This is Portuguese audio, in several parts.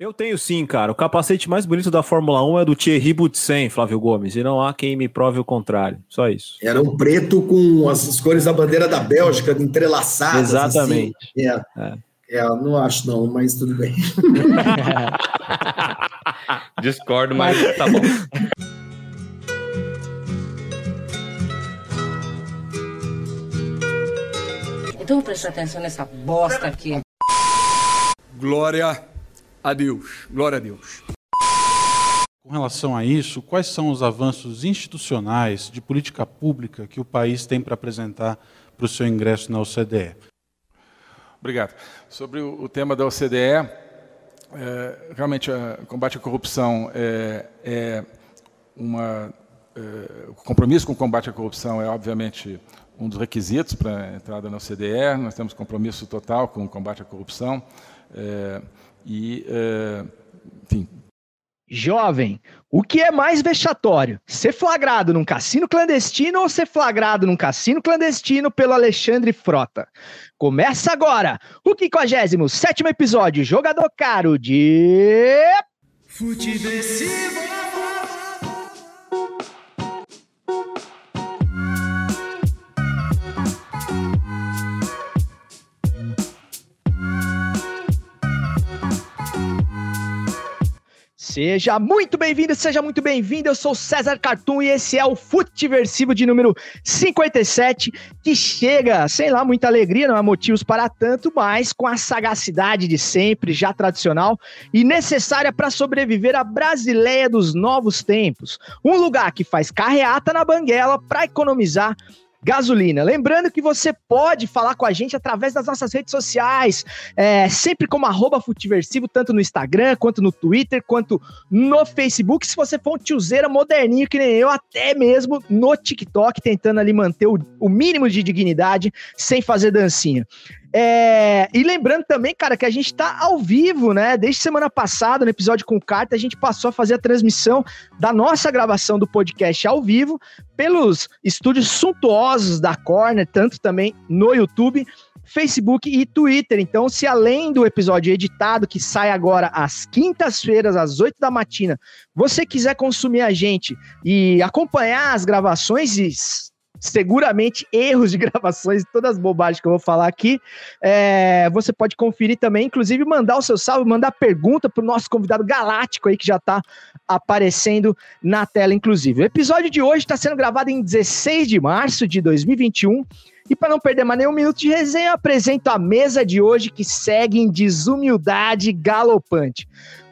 Eu tenho sim, cara. O capacete mais bonito da Fórmula 1 é do Thierry Boutsen, Flávio Gomes, e não há quem me prove o contrário. Só isso. Era um preto com as cores da bandeira da Bélgica entrelaçadas. Exatamente. Assim. É. é. É, não acho não, mas tudo bem. Discordo, mas tá bom. Então vou prestar atenção nessa bosta aqui. Glória a Deus. Glória a Deus. Com relação a isso, quais são os avanços institucionais de política pública que o país tem para apresentar para o seu ingresso na OCDE? Obrigado. Sobre o, tema da OCDE, é, realmente o combate à corrupção é, é uma. É, o compromisso com o combate à corrupção é, obviamente, um dos requisitos para a entrada na OCDE. Nós temos compromisso total com o combate à corrupção. É, e, é, enfim, Jovem, o que é mais vexatório? Ser flagrado num cassino clandestino ou ser flagrado num cassino clandestino pelo Alexandre Frota? Começa agora o 57 episódio Jogador Caro de. Futeversivo! Seja muito bem-vindo, seja muito bem-vindo. Eu sou César Cartoon e esse é o Futeversivo de número 57, que chega, sei lá, muita alegria, não há motivos para tanto, mas com a sagacidade de sempre, já tradicional e necessária para sobreviver à Brasileia dos novos tempos. Um lugar que faz carreata na banguela para economizar gasolina. Lembrando que você pode falar com a gente através das nossas redes sociais, é, sempre como arroba Futiversivo, tanto no Instagram, quanto no Twitter, quanto no Facebook. Se você for um tiozeira moderninho que nem eu, até mesmo no TikTok, tentando ali manter o, o mínimo de dignidade sem fazer dancinha. É, e lembrando também, cara, que a gente tá ao vivo, né? Desde semana passada, no episódio com carta, a gente passou a fazer a transmissão da nossa gravação do podcast ao vivo pelos estúdios suntuosos da Corner, tanto também no YouTube. Facebook e Twitter. Então, se além do episódio editado, que sai agora às quintas-feiras, às 8 da matina, você quiser consumir a gente e acompanhar as gravações e seguramente erros de gravações, todas as bobagens que eu vou falar aqui. É, você pode conferir também, inclusive mandar o seu salve, mandar pergunta para o nosso convidado galáctico aí que já está aparecendo na tela, inclusive. O episódio de hoje está sendo gravado em 16 de março de 2021. E para não perder mais nenhum minuto de resenha, eu apresento a mesa de hoje que segue em desumildade galopante.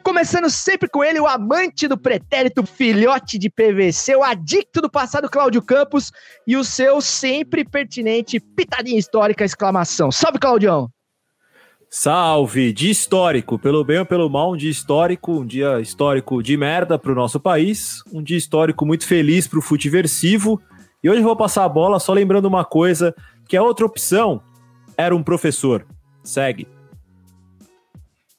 Começando sempre com ele, o amante do pretérito, filhote de PVC, o adicto do passado Cláudio Campos e o seu sempre pertinente pitadinha histórica, exclamação. Salve, Claudião! Salve! Dia histórico, pelo bem ou pelo mal, um dia histórico, um dia histórico de merda para o nosso país, um dia histórico muito feliz para o futiversivo. E hoje eu vou passar a bola só lembrando uma coisa, que a outra opção era um professor. Segue.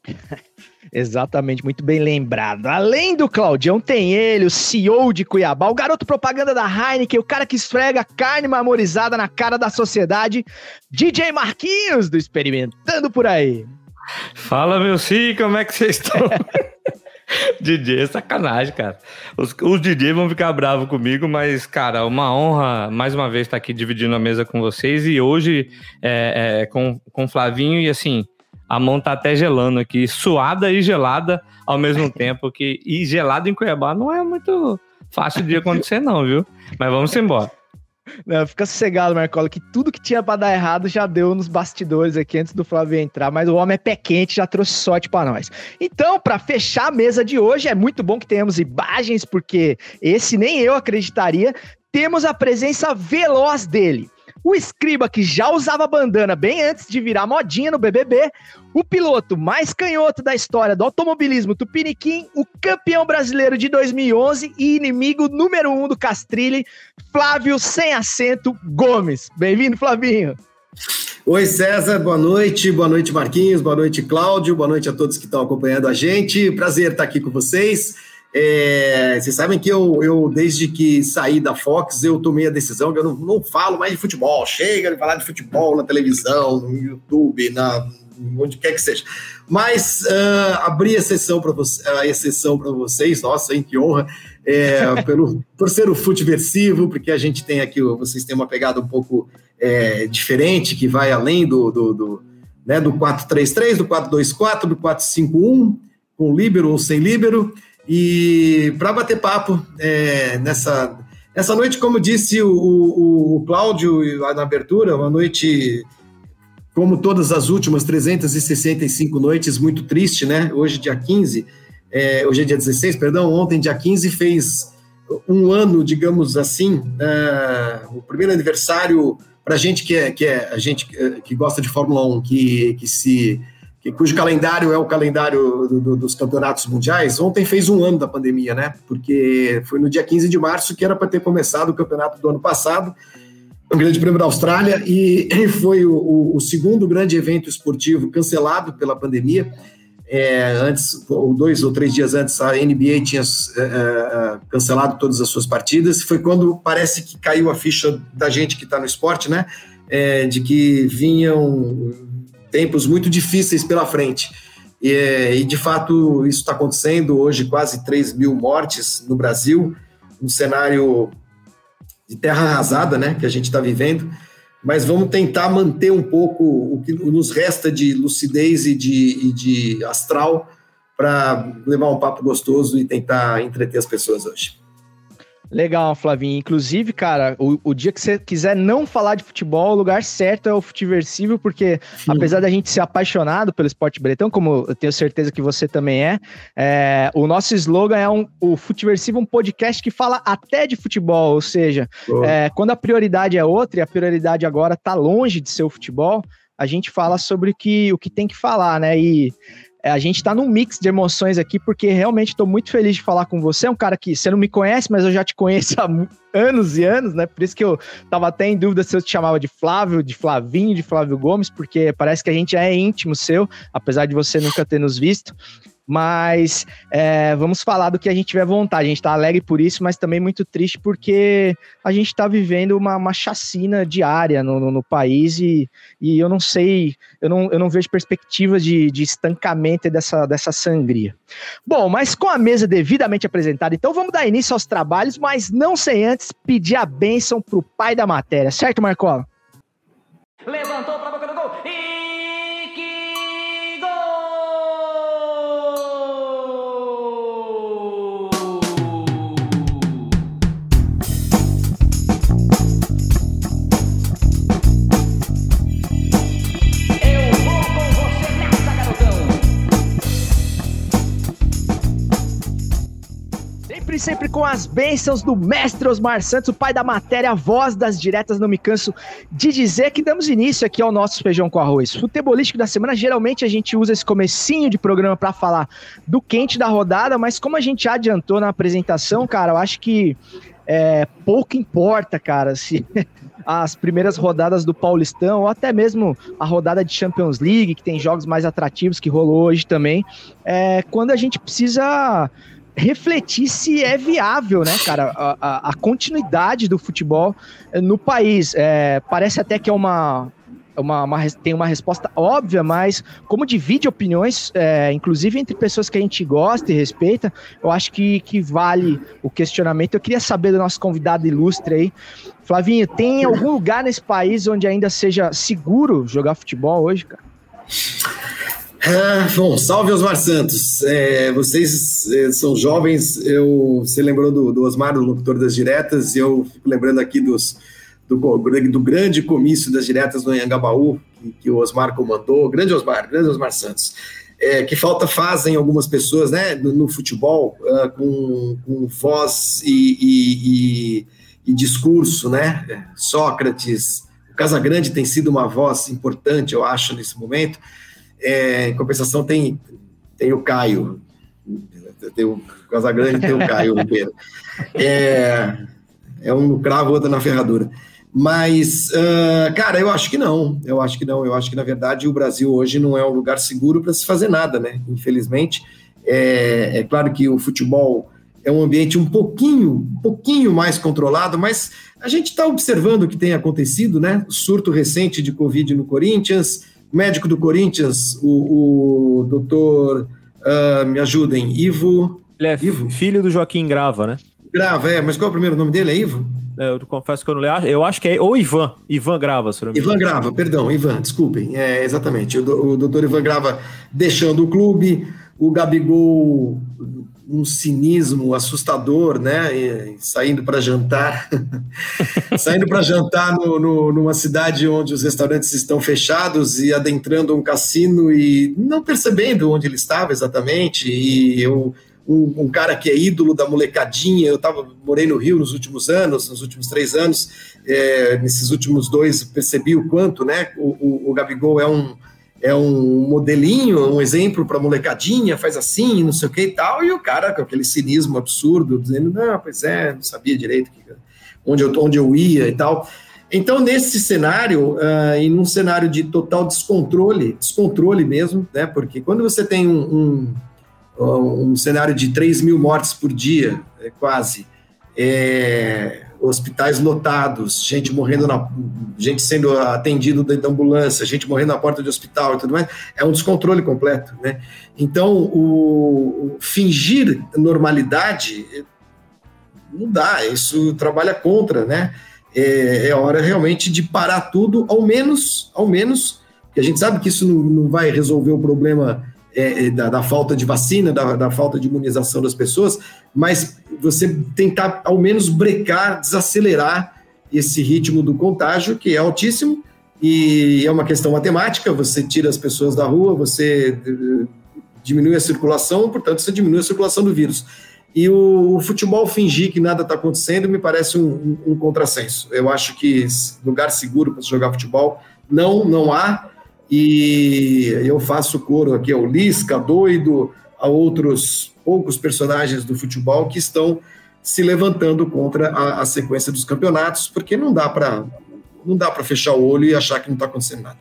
Exatamente, muito bem lembrado. Além do Claudião, tem ele, o CEO de Cuiabá, o garoto propaganda da Heineken, o cara que esfrega carne marmorizada na cara da sociedade, DJ Marquinhos do Experimentando por aí. Fala, meu sim, como é que vocês estão? DJ é sacanagem, cara. Os, os DJ vão ficar bravos comigo, mas, cara, uma honra mais uma vez estar aqui dividindo a mesa com vocês e hoje é, é, com, com o Flavinho e assim a mão tá até gelando aqui, suada e gelada ao mesmo tempo. Que, e gelado em Cuiabá não é muito fácil de acontecer, não, viu? Mas vamos embora. Não, fica sossegado, Marcola, que tudo que tinha para dar errado já deu nos bastidores aqui antes do Flávio entrar, mas o homem é pé quente, já trouxe sorte para nós. Então, para fechar a mesa de hoje, é muito bom que tenhamos imagens, porque esse nem eu acreditaria, temos a presença veloz dele. O escriba que já usava bandana bem antes de virar modinha no BBB, o piloto mais canhoto da história do automobilismo Tupiniquim, o campeão brasileiro de 2011 e inimigo número um do Castrilli, Flávio Sem Acento Gomes. Bem-vindo, Flavinho. Oi, César, boa noite. Boa noite, Marquinhos. Boa noite, Cláudio. Boa noite a todos que estão acompanhando a gente. Prazer estar aqui com vocês. É, vocês sabem que eu, eu, desde que saí da Fox, eu tomei a decisão que eu não, não falo mais de futebol. Chega de falar de futebol na televisão, no YouTube, na, onde quer que seja. Mas uh, abrir a sessão para você, a exceção para vocês, nossa, hein, que honra, é, pelo, por ser o futeversivo, porque a gente tem aqui, vocês têm uma pegada um pouco é, diferente, que vai além do, do, do, né, do 4-3-3, do 4-2-4, do 4-5-1, com líbero ou sem líbero, e para bater papo é, nessa, nessa noite, como disse o, o, o Cláudio na abertura, uma noite como todas as últimas 365 noites, muito triste, né? Hoje, dia 15, é, hoje é dia 16, perdão, ontem, dia 15, fez um ano, digamos assim, uh, o primeiro aniversário para gente que é, que é a gente que gosta de Fórmula 1, que, que se que, cujo calendário é o calendário do, do, dos campeonatos mundiais, ontem fez um ano da pandemia, né? Porque foi no dia 15 de março que era para ter começado o campeonato do ano passado, o Grande Prêmio da Austrália, e foi o, o, segundo grande evento esportivo cancelado pela pandemia. É, antes, ou dois ou três dias antes, a NBA tinha é, é, cancelado todas as suas partidas. Foi quando parece que caiu a ficha da gente que está no esporte, né? É, de que vinham tempos muito difíceis pela frente. E, é, e de fato, isso está acontecendo hoje, quase 3 mil mortes no Brasil, um cenário de terra arrasada, né, que a gente está vivendo mas vamos tentar manter um pouco o que nos resta de lucidez e de, e de astral para levar um papo gostoso e tentar entreter as pessoas hoje. Legal, Flavinho. Inclusive, cara, o, o, dia que você quiser não falar de futebol, o lugar certo é o Futiversível, porque Sim. apesar da gente ser apaixonado pelo esporte bretão, como eu tenho certeza que você também é, é o nosso slogan é um, o Futiversível, um podcast que fala até de futebol, ou seja, é, quando a prioridade é outra e a prioridade agora tá longe de ser o futebol, a gente fala sobre o que, o que tem que falar, né? E a gente está num mix de emoções aqui, porque realmente estou muito feliz de falar com você. É um cara que você não me conhece, mas eu já te conheço há anos e anos, né? Por isso que eu tava até em dúvida se eu te chamava de Flávio, de Flavinho, de Flávio Gomes, porque parece que a gente é íntimo seu, apesar de você nunca ter nos visto. Mas é, vamos falar do que a gente tiver vontade. A gente está alegre por isso, mas também muito triste porque a gente está vivendo uma, uma chacina diária no, no, no, país e, e eu não sei, eu não, eu não vejo perspectivas de, de estancamento dessa, dessa sangria. Bom, mas com a mesa devidamente apresentada, então vamos dar início aos trabalhos, mas não sem antes pedir a bênção para o pai da matéria, certo, Marcola? Sempre, com as bênçãos do mestre Osmar Santos, o pai da matéria, a voz das diretas, não me canso de dizer que damos início aqui ao nosso feijão com arroz. Futebolístico da semana, geralmente a gente usa esse comecinho de programa para falar do quente da rodada, mas como a gente adiantou na apresentação, cara, eu acho que é, pouco importa, cara, se as primeiras rodadas do Paulistão, ou até mesmo a rodada de Champions League, que tem jogos mais atrativos que rolou hoje também, é, quando a gente precisa refletir se é viável, né, cara, a, a, continuidade do futebol eh, no país. É, parece até que é uma, uma, uma, tem uma resposta óbvia, mas como divide opiniões, é, inclusive entre pessoas que a gente gosta e respeita, eu acho que, que vale o questionamento. Eu queria saber do nosso convidado ilustre aí, Flavinho, tem algum lugar nesse país onde ainda seja seguro jogar futebol hoje, cara? Ah, bom, salve Osmar Santos. É, vocês é, são jovens, eu, você lembrou do, do Osmar, do locutor das diretas, e eu fico lembrando aqui dos, do, do grande comício das diretas no Anhangabaú, que, que o Osmar comandou. Grande Osmar, grande Osmar Santos. É, que falta fazem algumas pessoas né, no, no futebol uh, com, com, voz e, e, e, e, discurso, né? Sócrates, o Casagrande tem sido uma voz importante, eu acho, nesse momento. É, em compensação, tem, tem o Caio. Tem o Casagrande tem o Caio Ribeiro. É, é um cravo, outro na ferradura. Mas, uh, cara, eu acho que não. Eu acho que não. Eu acho que, na verdade, o Brasil hoje não é um lugar seguro para se fazer nada, né? Infelizmente. É, é, claro que o futebol é um ambiente um pouquinho, um pouquinho mais controlado, mas a gente está observando o que tem acontecido, né? O surto recente de Covid no Corinthians, médico do Corinthians, o, o doutor, uh, me ajudem, Ivo. Ele é Ivo? filho do Joaquim Grava, né? Grava, é, mas qual é o primeiro nome dele? É Ivo? É, eu confesso que eu não leio. Eu acho que é. Ou Ivan. Ivan Grava, se não me Ivan Grava, perdão, Ivan, desculpem. É, exatamente. O, o doutor Ivan Grava deixando o clube, o Gabigol um cinismo assustador, né? E, saindo para jantar, saindo para jantar no, no, numa cidade onde os restaurantes estão fechados e adentrando um cassino e não percebendo onde ele estava exatamente. E eu, um, um cara que é ídolo da molecadinha, eu tava, morei no Rio nos últimos anos, nos últimos três anos, é, nesses últimos dois percebi o quanto, né? O, o, o Gabigol é um é um modelinho, um exemplo para molecadinha, faz assim, não sei o que e tal, e o cara com aquele cinismo absurdo, dizendo, não, pois é, não sabia direito onde, eu, onde eu ia e tal. Então, nesse cenário, uh, e num cenário de total descontrole, descontrole mesmo, né, porque quando você tem um, um, um cenário de 3 mil mortes por dia, é, quase, é, hospitais lotados, gente morrendo na, gente sendo atendido dentro da ambulância, gente morrendo na porta de hospital e tudo mais, é um descontrole completo, né? Então, o, o fingir normalidade não dá, isso trabalha contra, né? É, é, hora realmente de parar tudo, ao menos, ao menos, que a gente sabe que isso não, não vai resolver o problema é, é, da, da, falta de vacina, da, da, falta de imunização das pessoas, mas você tentar ao menos brecar, desacelerar esse ritmo do contágio, que é altíssimo, e é uma questão matemática, você tira as pessoas da rua, você eh, diminui a circulação, portanto, você diminui a circulação do vírus. E o, o futebol fingir que nada está acontecendo me parece um, um, um contrassenso. Eu acho que lugar seguro para jogar futebol não, não há, e eu faço coro aqui ao Lisca, doido, a outros poucos personagens do futebol que estão se levantando contra a, a sequência dos campeonatos, porque não dá para não dá para fechar o olho e achar que não está acontecendo nada.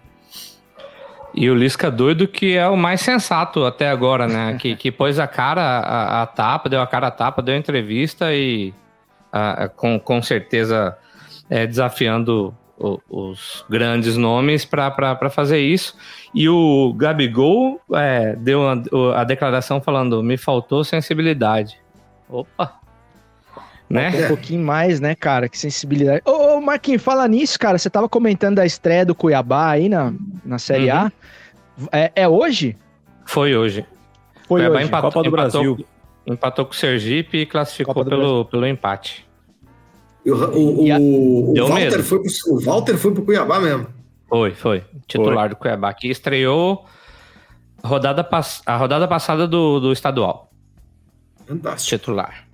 E o Lisca doido que é o mais sensato até agora, né? que, que pôs a cara a, a, tapa, deu a cara a tapa, deu a entrevista e a, com, com certeza é, desafiando os grandes nomes para fazer isso. E o Gabigol é, deu a, a, declaração falando: me faltou sensibilidade. Opa! Né? Um pouquinho mais, né, cara? Que sensibilidade. Ô, ô Marquinhos, fala nisso, cara. Você tava comentando da estreia do Cuiabá aí na, na Série uhum. A. É, é, hoje? Foi hoje. Foi Cuiabá hoje. Empatou, Copa do empatou, Brasil. Empatou com o Sergipe e classificou pelo, pelo empate. O, o, o, o Walter, foi pro, o Walter foi pro Cuiabá mesmo. Foi, foi. Titular foi. do Cuiabá, que estreou a rodada, a rodada passada do, do estadual. Fantástico. Titular.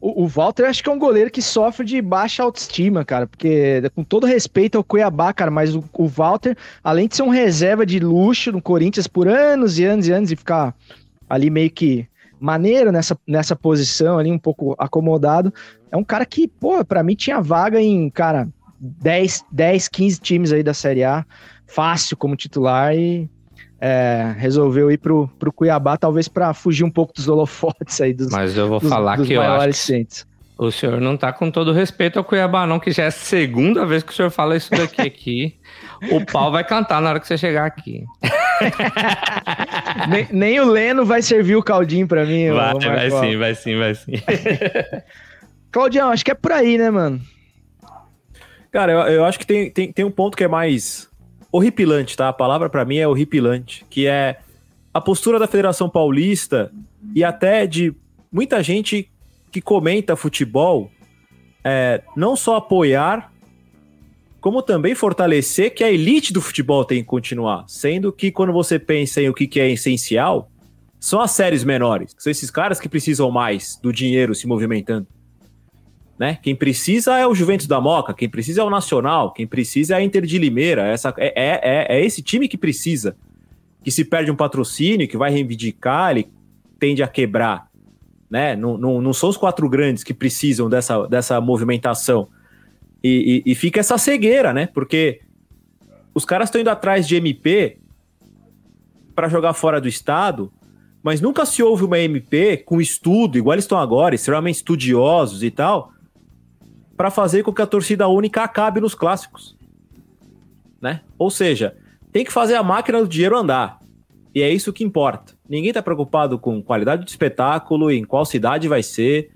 O, o Walter acho que é um goleiro que sofre de baixa autoestima, cara, porque com todo respeito ao Cuiabá, cara, mas o, o Walter, além de ser um reserva de luxo no Corinthians por anos e anos e anos e ficar ali meio que maneiro nessa, nessa posição ali, um pouco acomodado. É um cara que, pô, pra mim tinha vaga em, cara, 10, 10 15 times aí da Série A, fácil como titular e é, resolveu ir pro, pro Cuiabá, talvez para fugir um pouco dos holofotes aí dos Mas eu vou dos, falar dos que eu acho o senhor não tá com todo respeito ao Cuiabá não, que já é a segunda vez que o senhor fala isso daqui aqui. o pau vai cantar na hora que você chegar aqui. nem, nem, o Leno vai servir o caldinho para mim. Vai, vai sim, vai sim, vai sim. Claudião, acho que é por aí, né, mano? Cara, eu, eu acho que tem, tem, tem um ponto que é mais horripilante, tá? A palavra para mim é horripilante, que é a postura da Federação Paulista e até de muita gente que comenta futebol, é, não só apoiar, como também fortalecer que a elite do futebol tem que continuar. Sendo que quando você pensa em o que, é essencial, são as séries menores. São esses caras que precisam mais do dinheiro se movimentando. Né? Quem precisa é o Juventus da Moca, quem precisa é o Nacional, quem precisa é a Inter de Limeira. Essa, é, é, é, é esse time que precisa. Que se perde um patrocínio, que vai reivindicar, ele tende a quebrar. Né? Não, não, não são os quatro grandes que precisam dessa, dessa movimentação. E, e, e fica essa cegueira, né? Porque os caras estão indo atrás de MP para jogar fora do estado, mas nunca se houve uma MP com estudo, igual eles estão agora, extremamente estudiosos e tal, para fazer com que a torcida única acabe nos clássicos. Né? Ou seja, tem que fazer a máquina do dinheiro andar. E é isso que importa. Ninguém está preocupado com qualidade de espetáculo, em qual cidade vai ser.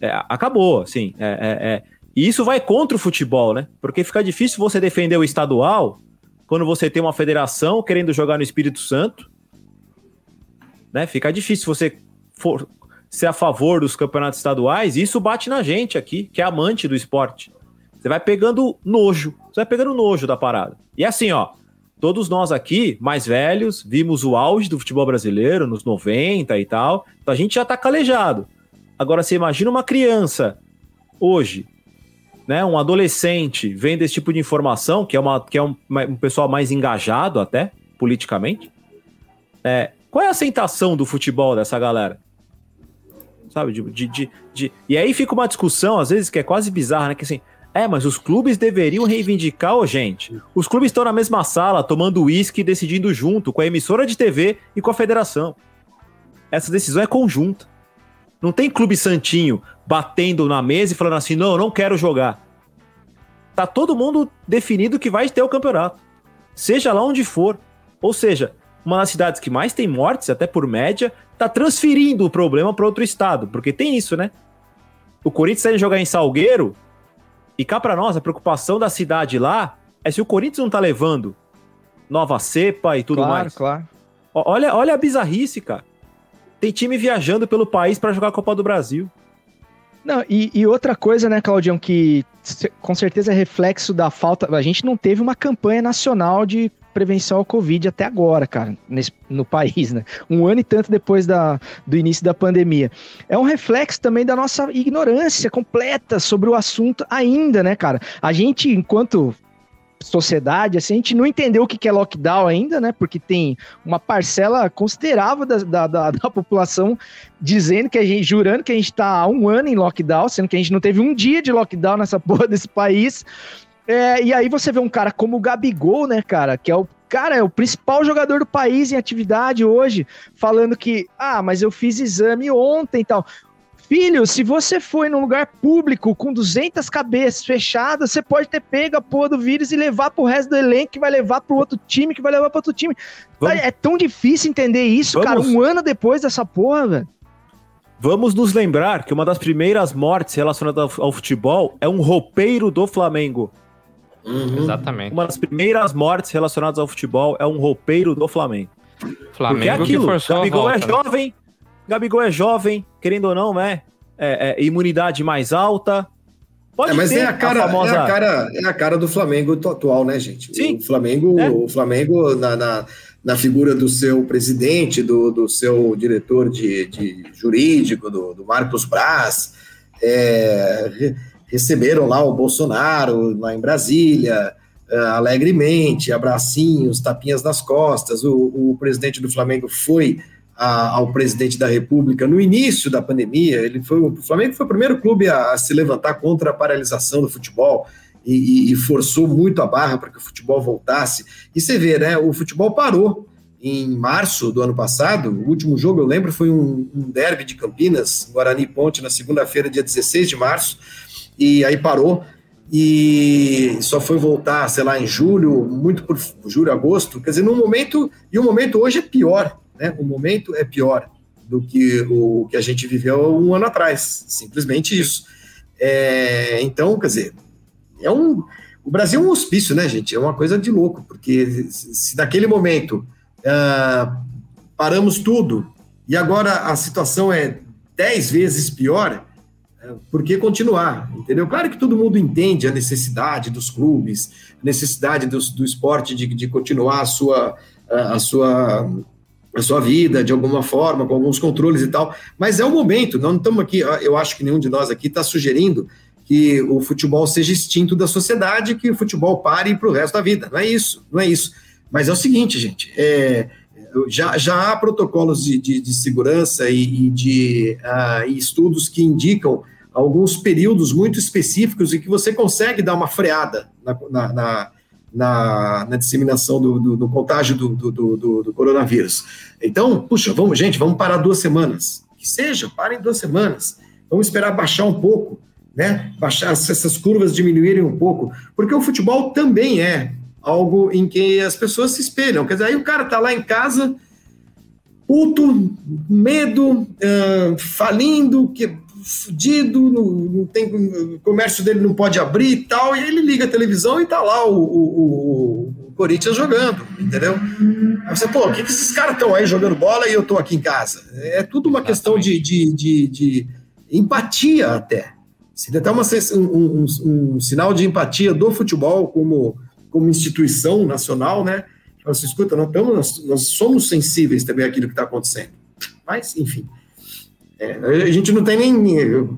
É, acabou, assim. É, é, é, e isso vai contra o futebol, né? Porque fica difícil você defender o estadual quando você tem uma federação querendo jogar no Espírito Santo. Né? Fica difícil você for ser a favor dos campeonatos estaduais. E isso bate na gente aqui, que é amante do esporte. Você vai pegando nojo. Você vai pegando nojo da parada. E assim, ó todos nós aqui, mais velhos, vimos o auge do futebol brasileiro nos 90 e tal. Então a gente já tá calejado. Agora você imagina uma criança hoje, né, um adolescente vendo esse tipo de informação, que é, uma, que é um, um pessoal mais engajado até politicamente. É, qual é a aceitação do futebol dessa galera? Sabe? De, de, de, de, E aí fica uma discussão, às vezes, que é quase bizarra, né? Que assim, é, mas os clubes deveriam reivindicar, oh, gente. Os clubes estão na mesma sala, tomando uísque e decidindo junto com a emissora de TV e com a federação. Essa decisão é conjunta. Não tem clube santinho batendo na mesa e falando assim: não, eu não quero jogar. Tá todo mundo definido que vai ter o campeonato. Seja lá onde for. Ou seja, uma das cidades que mais tem mortes, até por média, tá transferindo o problema para outro estado. Porque tem isso, né? O Corinthians sai jogar em Salgueiro, e cá para nós, a preocupação da cidade lá é se o Corinthians não tá levando nova cepa e tudo claro, mais. Claro, Olha, olha a bizarrice, cara. Tem time viajando pelo país para jogar a Copa do Brasil. Não, e, e, outra coisa, né, Claudião, que com certeza é reflexo da falta. A gente não teve uma campanha nacional de prevenção ao Covid até agora, cara, nesse, no país, né? Um ano e tanto depois da, do início da pandemia. É um reflexo também da nossa ignorância completa sobre o assunto ainda, né, cara? A gente, enquanto sociedade, assim, a gente não entendeu o que é lockdown ainda, né? Porque tem uma parcela considerável da, da, da, da população dizendo que a gente, jurando que a gente está há um ano em lockdown, sendo que a gente não teve um dia de lockdown nessa porra desse país. É, e aí você vê um cara como o Gabigol, né, cara, que é o cara, é o principal jogador do país em atividade hoje, falando que, ah, mas eu fiz exame ontem e tal. Filho, se você foi num lugar público com 200 cabeças fechadas, você pode ter pego a porra do vírus e levar pro resto do elenco, que vai levar pro outro time, que vai levar pro outro time. Vamos... É tão difícil entender isso, Vamos... cara, um ano depois dessa porra, velho. Vamos nos lembrar que uma das primeiras mortes relacionadas ao futebol é um roupeiro do Flamengo. Uhum. Exatamente. Uma das primeiras mortes relacionadas ao futebol é um roupeiro do Flamengo. Flamengo Porque é aquilo, Gabigol é jovem, Gabigol é jovem, querendo ou não, né? É, é imunidade mais alta. Pode é, mas é a, cara, a famosa... é, a cara, é a cara do Flamengo atual, né, gente? Sim. O Flamengo, é. o Flamengo na, na, na, figura do seu presidente, do, do seu diretor de, de jurídico, do, do Marcos Braz, é, receberam lá o Bolsonaro lá em Brasília, uh, alegremente, abracinhos, tapinhas nas costas. O, o presidente do Flamengo foi a, ao presidente da República no início da pandemia. Ele foi o Flamengo foi o primeiro clube a, a se levantar contra a paralisação do futebol. E, e, forçou muito a barra para que o futebol voltasse. E você vê, né? O futebol parou em março do ano passado. O último jogo, eu lembro, foi um, um derby de Campinas, Guarani Ponte, na segunda-feira, dia 16 de março e aí parou e só foi voltar, sei lá, em julho, muito por julho, agosto, quer dizer, no momento, e o momento hoje é pior, né? O momento é pior do que o que a gente viveu um ano atrás, simplesmente isso. É, então, quer dizer, é um, o Brasil é um hospício, né, gente? É uma coisa de louco, porque se naquele momento uh, paramos tudo e agora a situação é dez vezes pior, por que continuar, entendeu? Claro que todo mundo entende a necessidade dos clubes, a necessidade do, do esporte de, de continuar a sua, a, a, sua, a sua vida de alguma forma, com alguns controles e tal, mas é o momento, não estamos aqui, eu acho que nenhum de nós aqui está sugerindo que o futebol seja extinto da sociedade, que o futebol pare para o resto da vida, não é isso, não é isso, mas é o seguinte, gente, é, já, já há protocolos de, de, de segurança e, e de uh, e estudos que indicam alguns períodos muito específicos em que você consegue dar uma freada na, na, na, na, na disseminação do, do, do contágio do, do, coronavírus. Então, puxa, vamos, gente, vamos parar duas semanas. Que seja, parem duas semanas. Vamos esperar baixar um pouco, né? Baixar essas curvas diminuírem um pouco, porque o futebol também é algo em que as pessoas se espelham. Quer dizer, aí o cara tá lá em casa, puto, medo, uh, falindo, que fudido, não, não, tem, o comércio dele não pode abrir e tal, e ele liga a televisão e tá lá o, o, o Corinthians jogando, entendeu? Aí você, pô, o que, que esses caras estão aí jogando bola e eu tô aqui em casa? É tudo uma questão de, de, de, de empatia até. Se até uma, um, um, um, sinal de empatia do futebol como, como instituição nacional, né? Você escuta, nós, estamos, nós, nós somos sensíveis também àquilo que está acontecendo. Mas, enfim. É, a gente não tem nem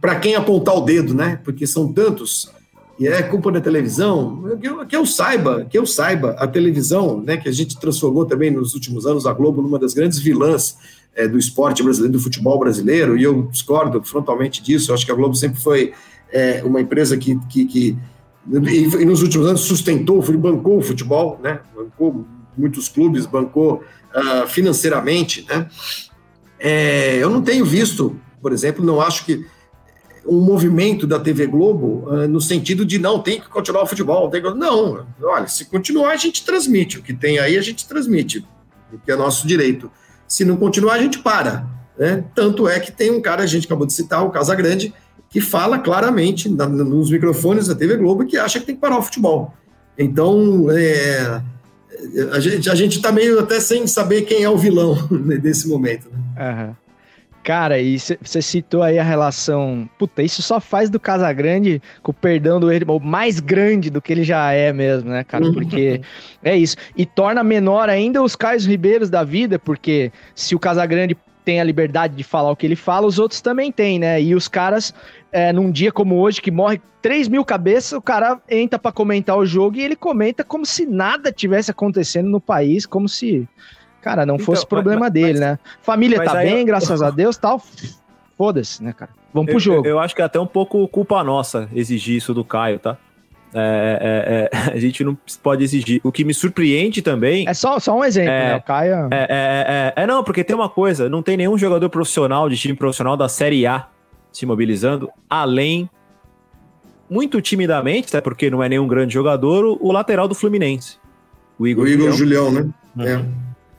para quem apontar o dedo, né? Porque são tantos e é culpa da televisão. Que eu, que eu, saiba, que eu saiba, a televisão, né? Que a gente transformou também nos últimos anos a Globo numa das grandes vilãs é, do esporte brasileiro, do futebol brasileiro. E eu discordo frontalmente disso. Eu acho que a Globo sempre foi é, uma empresa que, que, que e, nos últimos anos sustentou, bancou o futebol, né? Bancou muitos clubes, bancou uh, financeiramente, né? É, eu não tenho visto, por exemplo, não acho que um movimento da TV Globo uh, no sentido de não, tem que continuar o futebol. Tem que... Não, olha, se continuar, a gente transmite. O que tem aí, a gente transmite, que é nosso direito. Se não continuar, a gente para. Né? Tanto é que tem um cara, a gente acabou de citar, o Casagrande, que fala claramente na, nos microfones da TV Globo que acha que tem que parar o futebol. Então, é, a gente a está meio até sem saber quem é o vilão nesse momento. Né? Uhum. Cara, e você citou aí a relação. Puta, isso só faz do Casagrande, com o perdão do ele, mais grande do que ele já é mesmo, né, cara? Uhum. Porque é isso. E torna menor ainda os Caio Ribeiros da vida, porque se o Casagrande tem a liberdade de falar o que ele fala, os outros também têm, né? E os caras, é, num dia como hoje, que morre 3 mil cabeças, o cara entra para comentar o jogo e ele comenta como se nada tivesse acontecendo no país, como se Cara, não então, fosse problema mas, dele, mas, né? Família tá bem, eu... graças a Deus, tal. Foda-se, né, cara? Vamos pro jogo. Eu, eu, acho que é até um pouco culpa nossa exigir isso do Caio, tá? É, é, é, a gente não pode exigir. O que me surpreende também. É só, só um exemplo, é, né? O Caio. É, é, é, não, porque tem uma coisa: não tem nenhum jogador profissional de time profissional da Série A se mobilizando, além, muito timidamente, até porque não é nenhum grande jogador, o, lateral do Fluminense. O Igor, o Igor Julião, Julião né? Uhum. É,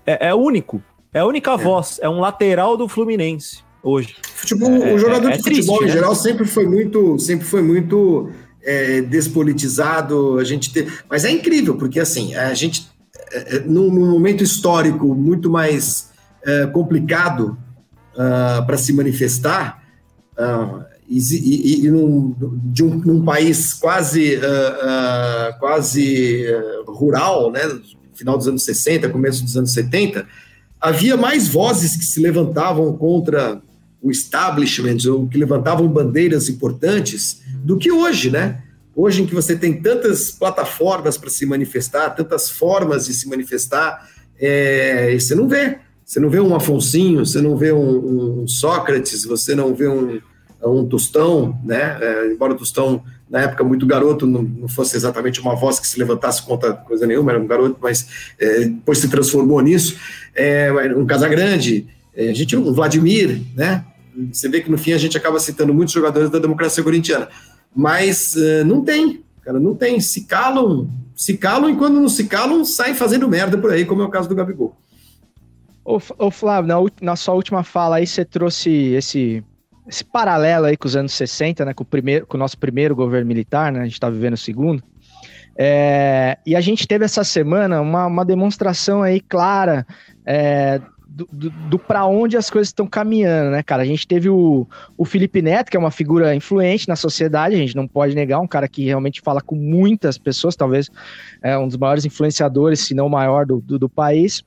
é único. É a única é. voz. É um lateral do Fluminense hoje. Futebol, é, o jogador é, de futebol triste, em né? geral sempre foi muito, sempre foi muito é, despolitizado. A gente te... mas é incrível porque assim a gente é, num, num momento histórico muito mais complicado uh, para se manifestar uh, e, e, e num, de um, num país quase uh, quase rural, né? Final dos anos 60, começo dos anos 70, havia mais vozes que se levantavam contra o establishment ou que levantavam bandeiras importantes do que hoje, né? Hoje em que você tem tantas plataformas para se manifestar, tantas formas de se manifestar, é, você não vê. Você não vê um Afonsinho, você não vê um, um Sócrates, você não vê um, um Tostão, né? É, embora o Tostão na época muito garoto, não, não, fosse exatamente uma voz que se levantasse contra coisa nenhuma, era um garoto, mas é, depois se transformou nisso. É, um Casagrande, é, a gente, um Vladimir, né? Você vê que no fim a gente acaba citando muitos jogadores da democracia corintiana, mas é, não tem, cara, não tem. Se calam, se calam e quando não se calam, saem fazendo merda por aí, como é o caso do Gabigol. Ô, ô Flávio, na, na sua última fala aí você trouxe esse esse paralelo aí com os anos 60, né, com o, primeiro, com o nosso primeiro governo militar, né, a gente está vivendo o segundo, é, e a gente teve essa semana uma, uma demonstração aí clara é, do, do, do para onde as coisas estão caminhando, né, cara? A gente teve o, o Felipe Neto, que é uma figura influente na sociedade, a gente não pode negar, um cara que realmente fala com muitas pessoas, talvez é um dos maiores influenciadores, se não o maior do, do, do país.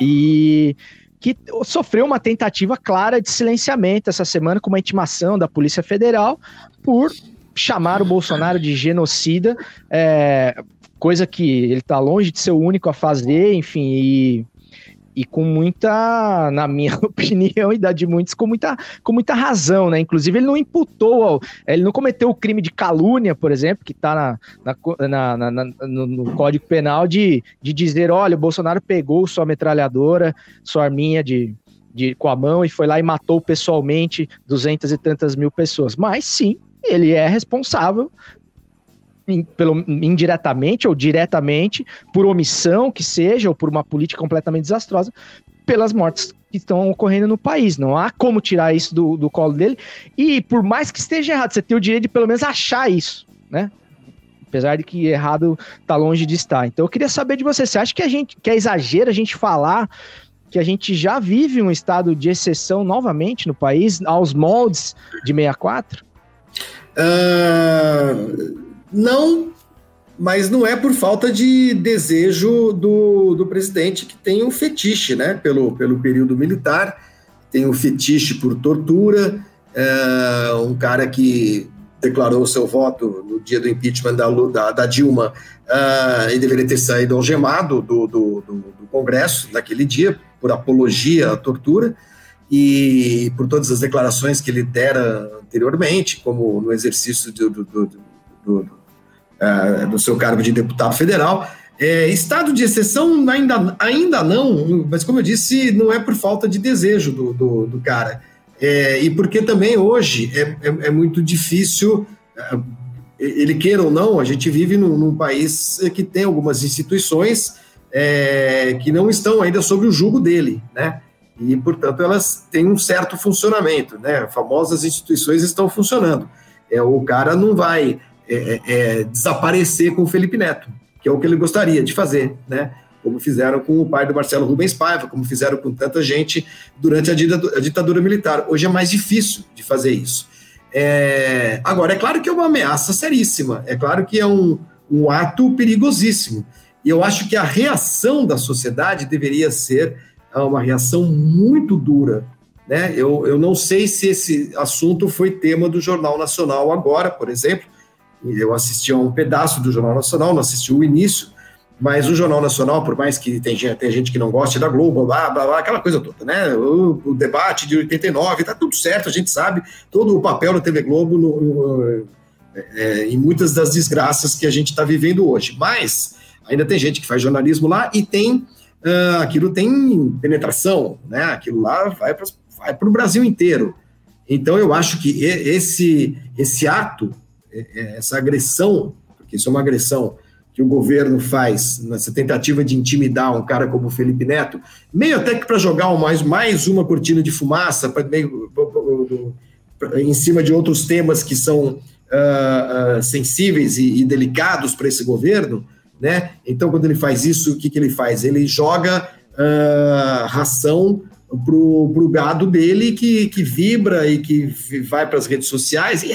E que sofreu uma tentativa clara de silenciamento essa semana com uma intimação da Polícia Federal por chamar o Bolsonaro de genocida, é, coisa que ele está longe de ser o único a fazer, enfim, e e com muita, na minha opinião e da de muitos, com muita, com muita razão, né? Inclusive, ele não imputou, ele não cometeu o crime de calúnia, por exemplo, que está na, na, na, na no, no, Código Penal, de, de dizer: olha, o Bolsonaro pegou sua metralhadora, sua arminha de, de, com a mão e foi lá e matou pessoalmente duzentas e tantas mil pessoas. Mas sim, ele é responsável pelo, indiretamente ou diretamente, por omissão que seja, ou por uma política completamente desastrosa, pelas mortes que estão ocorrendo no país. Não há como tirar isso do, do colo dele. E por mais que esteja errado, você tem o direito de pelo menos achar isso, né? Apesar de que errado está longe de estar. Então eu queria saber de você, você acha que a gente que é exagero a gente falar que a gente já vive um estado de exceção novamente no país, aos moldes de 64? Uh, não, mas não é por falta de desejo do, do presidente que tem um fetiche, né, pelo, pelo período militar, tem um fetiche por tortura, é, um cara que declarou seu voto no dia do impeachment da, da, da Dilma uh, e deveria ter saído algemado do, do, do, do, Congresso naquele dia por apologia à tortura e por todas as declarações que ele dera anteriormente, como no exercício do, do, uh, do seu cargo de deputado federal. É, estado de exceção ainda, ainda não, mas como eu disse, não é por falta de desejo do, do, do cara. É, e porque também hoje é, é, é muito difícil, ele queira ou não, a gente vive num, num país que tem algumas instituições que não estão ainda sob o jugo dele, né? E, portanto, elas têm um certo funcionamento, né? Famosas instituições estão funcionando. É, o cara não vai é, é, desaparecer com o Felipe Neto, que é o que ele gostaria de fazer, né? como fizeram com o pai do Marcelo Rubens Paiva, como fizeram com tanta gente durante a ditadura, a ditadura militar. Hoje é mais difícil de fazer isso. É, agora, é claro que é uma ameaça seríssima, é claro que é um, um ato perigosíssimo. E eu acho que a reação da sociedade deveria ser ah, uma reação muito dura. Né? Eu, eu não sei se esse assunto foi tema do Jornal Nacional agora, por exemplo. Eu assisti a um pedaço do Jornal Nacional, não assisti o início, mas o Jornal Nacional, por mais que tem gente, tem gente que não goste da Globo, blá, blá, blá, aquela coisa toda, né? O, o, debate de 89, tá tudo certo, a gente sabe todo o papel da TV Globo no, no, é, é, em muitas das desgraças que a gente está vivendo hoje. Mas ainda tem gente que faz jornalismo lá e tem uh, aquilo tem penetração, né? Aquilo lá vai para o Brasil inteiro. Então eu acho que esse, esse ato, essa agressão, porque isso é uma agressão que o governo faz nessa tentativa de intimidar um cara como o Felipe Neto, meio até que para jogar mais, mais uma cortina de fumaça pra, meio, pra, em cima de outros temas que são uh, uh, sensíveis e, e delicados para esse governo, né? Então, quando ele faz isso, o que, que ele faz? Ele joga uh, ração pro, pro gado dele que, que vibra e que vai para as redes sociais e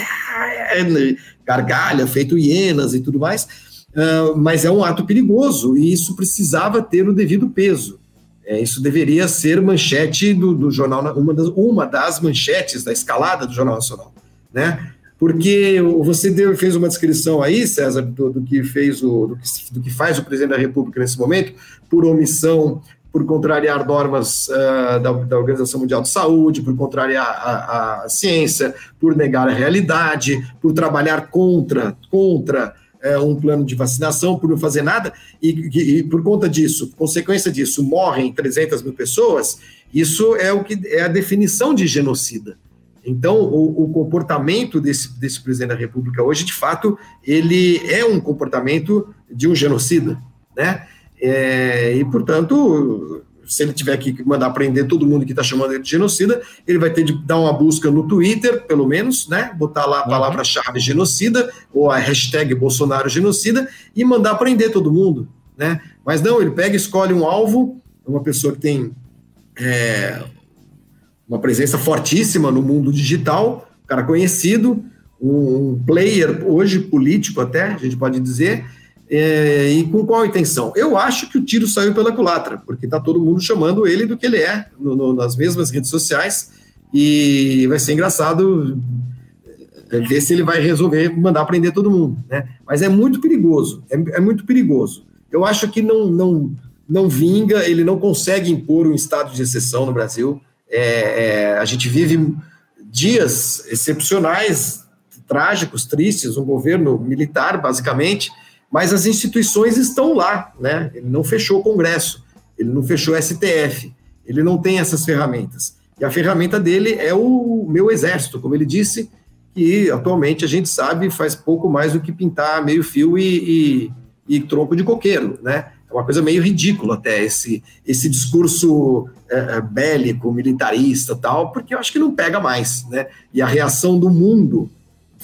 gargalha, feito hienas e tudo mais uh, mas é um ato perigoso e isso precisava ter o devido peso. É, isso deveria ser manchete do, do jornal, uma das, uma das, manchetes da escalada do Jornal Nacional, né? Porque você deu, fez uma descrição aí, César, do, do que fez o, do que, do que, faz o presidente da República nesse momento, por omissão, por contrariar normas uh, da, da, Organização Mundial de Saúde, por contrariar a, a ciência, por negar a realidade, por trabalhar contra, contra é, um plano de vacinação por não fazer nada, e, e, por conta disso, consequência disso, morrem 300 mil pessoas, isso é o que é a definição de genocida. Então, o, o, comportamento desse, desse presidente da República hoje, de fato, ele é um comportamento de um genocida, né? É, e, portanto, se ele tiver que mandar prender todo mundo que está chamando ele de genocida, ele vai ter de dar uma busca no Twitter, pelo menos, né? Botar lá a uhum. palavra-chave genocida ou a hashtag Bolsonaro genocida e mandar prender todo mundo, né? Mas não, ele pega, escolhe um alvo, uma pessoa que tem é, uma presença fortíssima no mundo digital, um cara conhecido, um player hoje político até, a gente pode dizer, é, e com qual intenção? Eu acho que o tiro saiu pela culatra, porque está todo mundo chamando ele do que ele é no, no, nas mesmas redes sociais, e vai ser engraçado é, ver se ele vai resolver mandar prender todo mundo. Né? Mas é muito perigoso, é, é muito perigoso. Eu acho que não, não, não vinga, ele não consegue impor um estado de exceção no Brasil. É, é, a gente vive dias excepcionais, trágicos, tristes, um governo militar, basicamente, mas as instituições estão lá, né? Ele não fechou o Congresso, ele não fechou o STF, ele não tem essas ferramentas. E a ferramenta dele é o meu exército, como ele disse, que atualmente a gente sabe faz pouco mais do que pintar meio fio e, e, e tronco de coqueiro, né? É uma coisa meio ridícula até esse, esse discurso é, é, bélico, militarista tal, porque eu acho que não pega mais, né? E a reação do mundo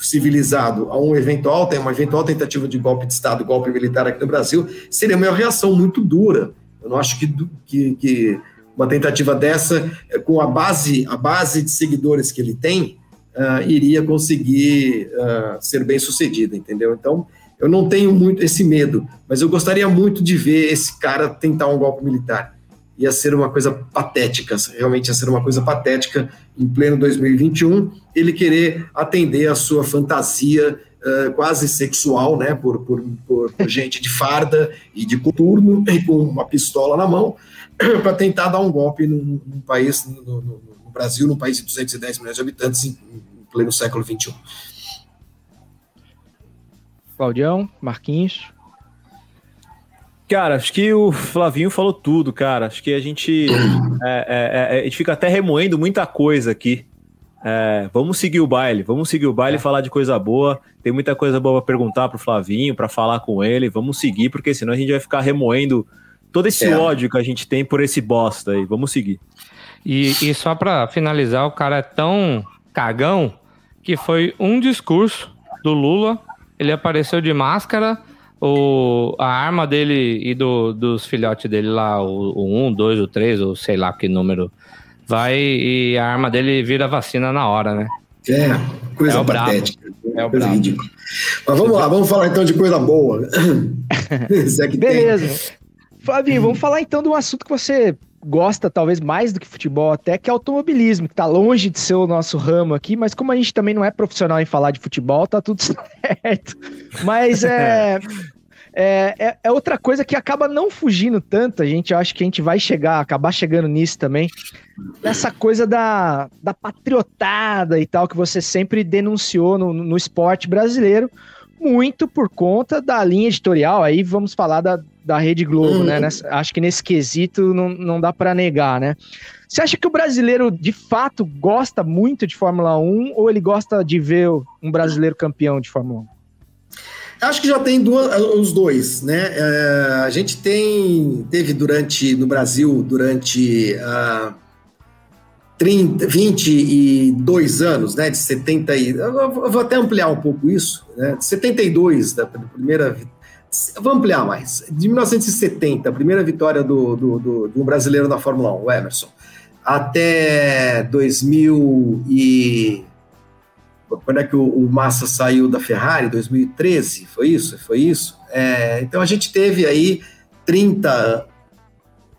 civilizado a um eventual, tem uma eventual tentativa de golpe de Estado, golpe militar aqui no Brasil, seria uma reação muito dura. Eu não acho que, que, que uma tentativa dessa, é, com a base, a base de seguidores que ele tem, uh, iria conseguir uh, ser bem sucedida, entendeu? Então, eu não tenho muito esse medo, mas eu gostaria muito de ver esse cara tentar um golpe militar. Ia ser uma coisa patética, realmente ia ser uma coisa patética em pleno 2021, ele querer atender a sua fantasia uh, quase sexual, né, por, por, por, gente de farda e de coturno e com uma pistola na mão, para tentar dar um golpe num, num país, no, no, no, Brasil, num país de 210 milhões de habitantes, em, em pleno século XXI. Claudião, Marquinhos. Cara, acho que o Flavinho falou tudo, cara. Acho que a gente, é, é, é, a gente fica até remoendo muita coisa aqui. É, vamos seguir o baile, vamos seguir o baile e falar de coisa boa. Tem muita coisa boa para perguntar pro Flavinho, para falar com ele. Vamos seguir, porque senão a gente vai ficar remoendo todo esse é. ódio que a gente tem por esse bosta aí. Vamos seguir. E, e só para finalizar, o cara é tão cagão que foi um discurso do Lula ele apareceu de máscara, o, a arma dele e do, dos filhotes dele lá, o, o 1, 2, o 3, ou sei lá que número, vai e a arma dele vira vacina na hora, né? É, coisa é patética. É o coisa ridícula. Mas vamos lá, vamos falar então de coisa boa. é Beleza. Fabinho, vamos falar então de um assunto que você gosta talvez mais do que futebol até, que é automobilismo, que tá longe de ser o nosso ramo aqui, mas como a gente também não é profissional em falar de futebol, tá tudo certo. Mas é, é, é, é, outra coisa que acaba não fugindo tanto, a gente acha que a gente vai chegar, acabar chegando nisso também, essa coisa da, da patriotada e tal, que você sempre denunciou no, no esporte brasileiro, muito por conta da linha editorial, aí vamos falar da, da Rede Globo, uhum. né? Nessa, acho que nesse quesito não, não dá para negar, né? Você acha que o brasileiro de fato gosta muito de Fórmula 1 ou ele gosta de ver um brasileiro campeão de Fórmula 1? Acho que já tem duas, os dois, né? É, a gente tem teve durante no Brasil durante uh, 30, 22 anos, né? De 70 e eu vou até ampliar um pouco isso, né? De 72 da primeira Vamos ampliar mais. De 1970, a primeira vitória do, do, do, do brasileiro na Fórmula 1, o Emerson, até 2000 e... Quando é que o, o Massa saiu da Ferrari? 2013, foi isso? Foi isso? É, então a gente teve aí 30,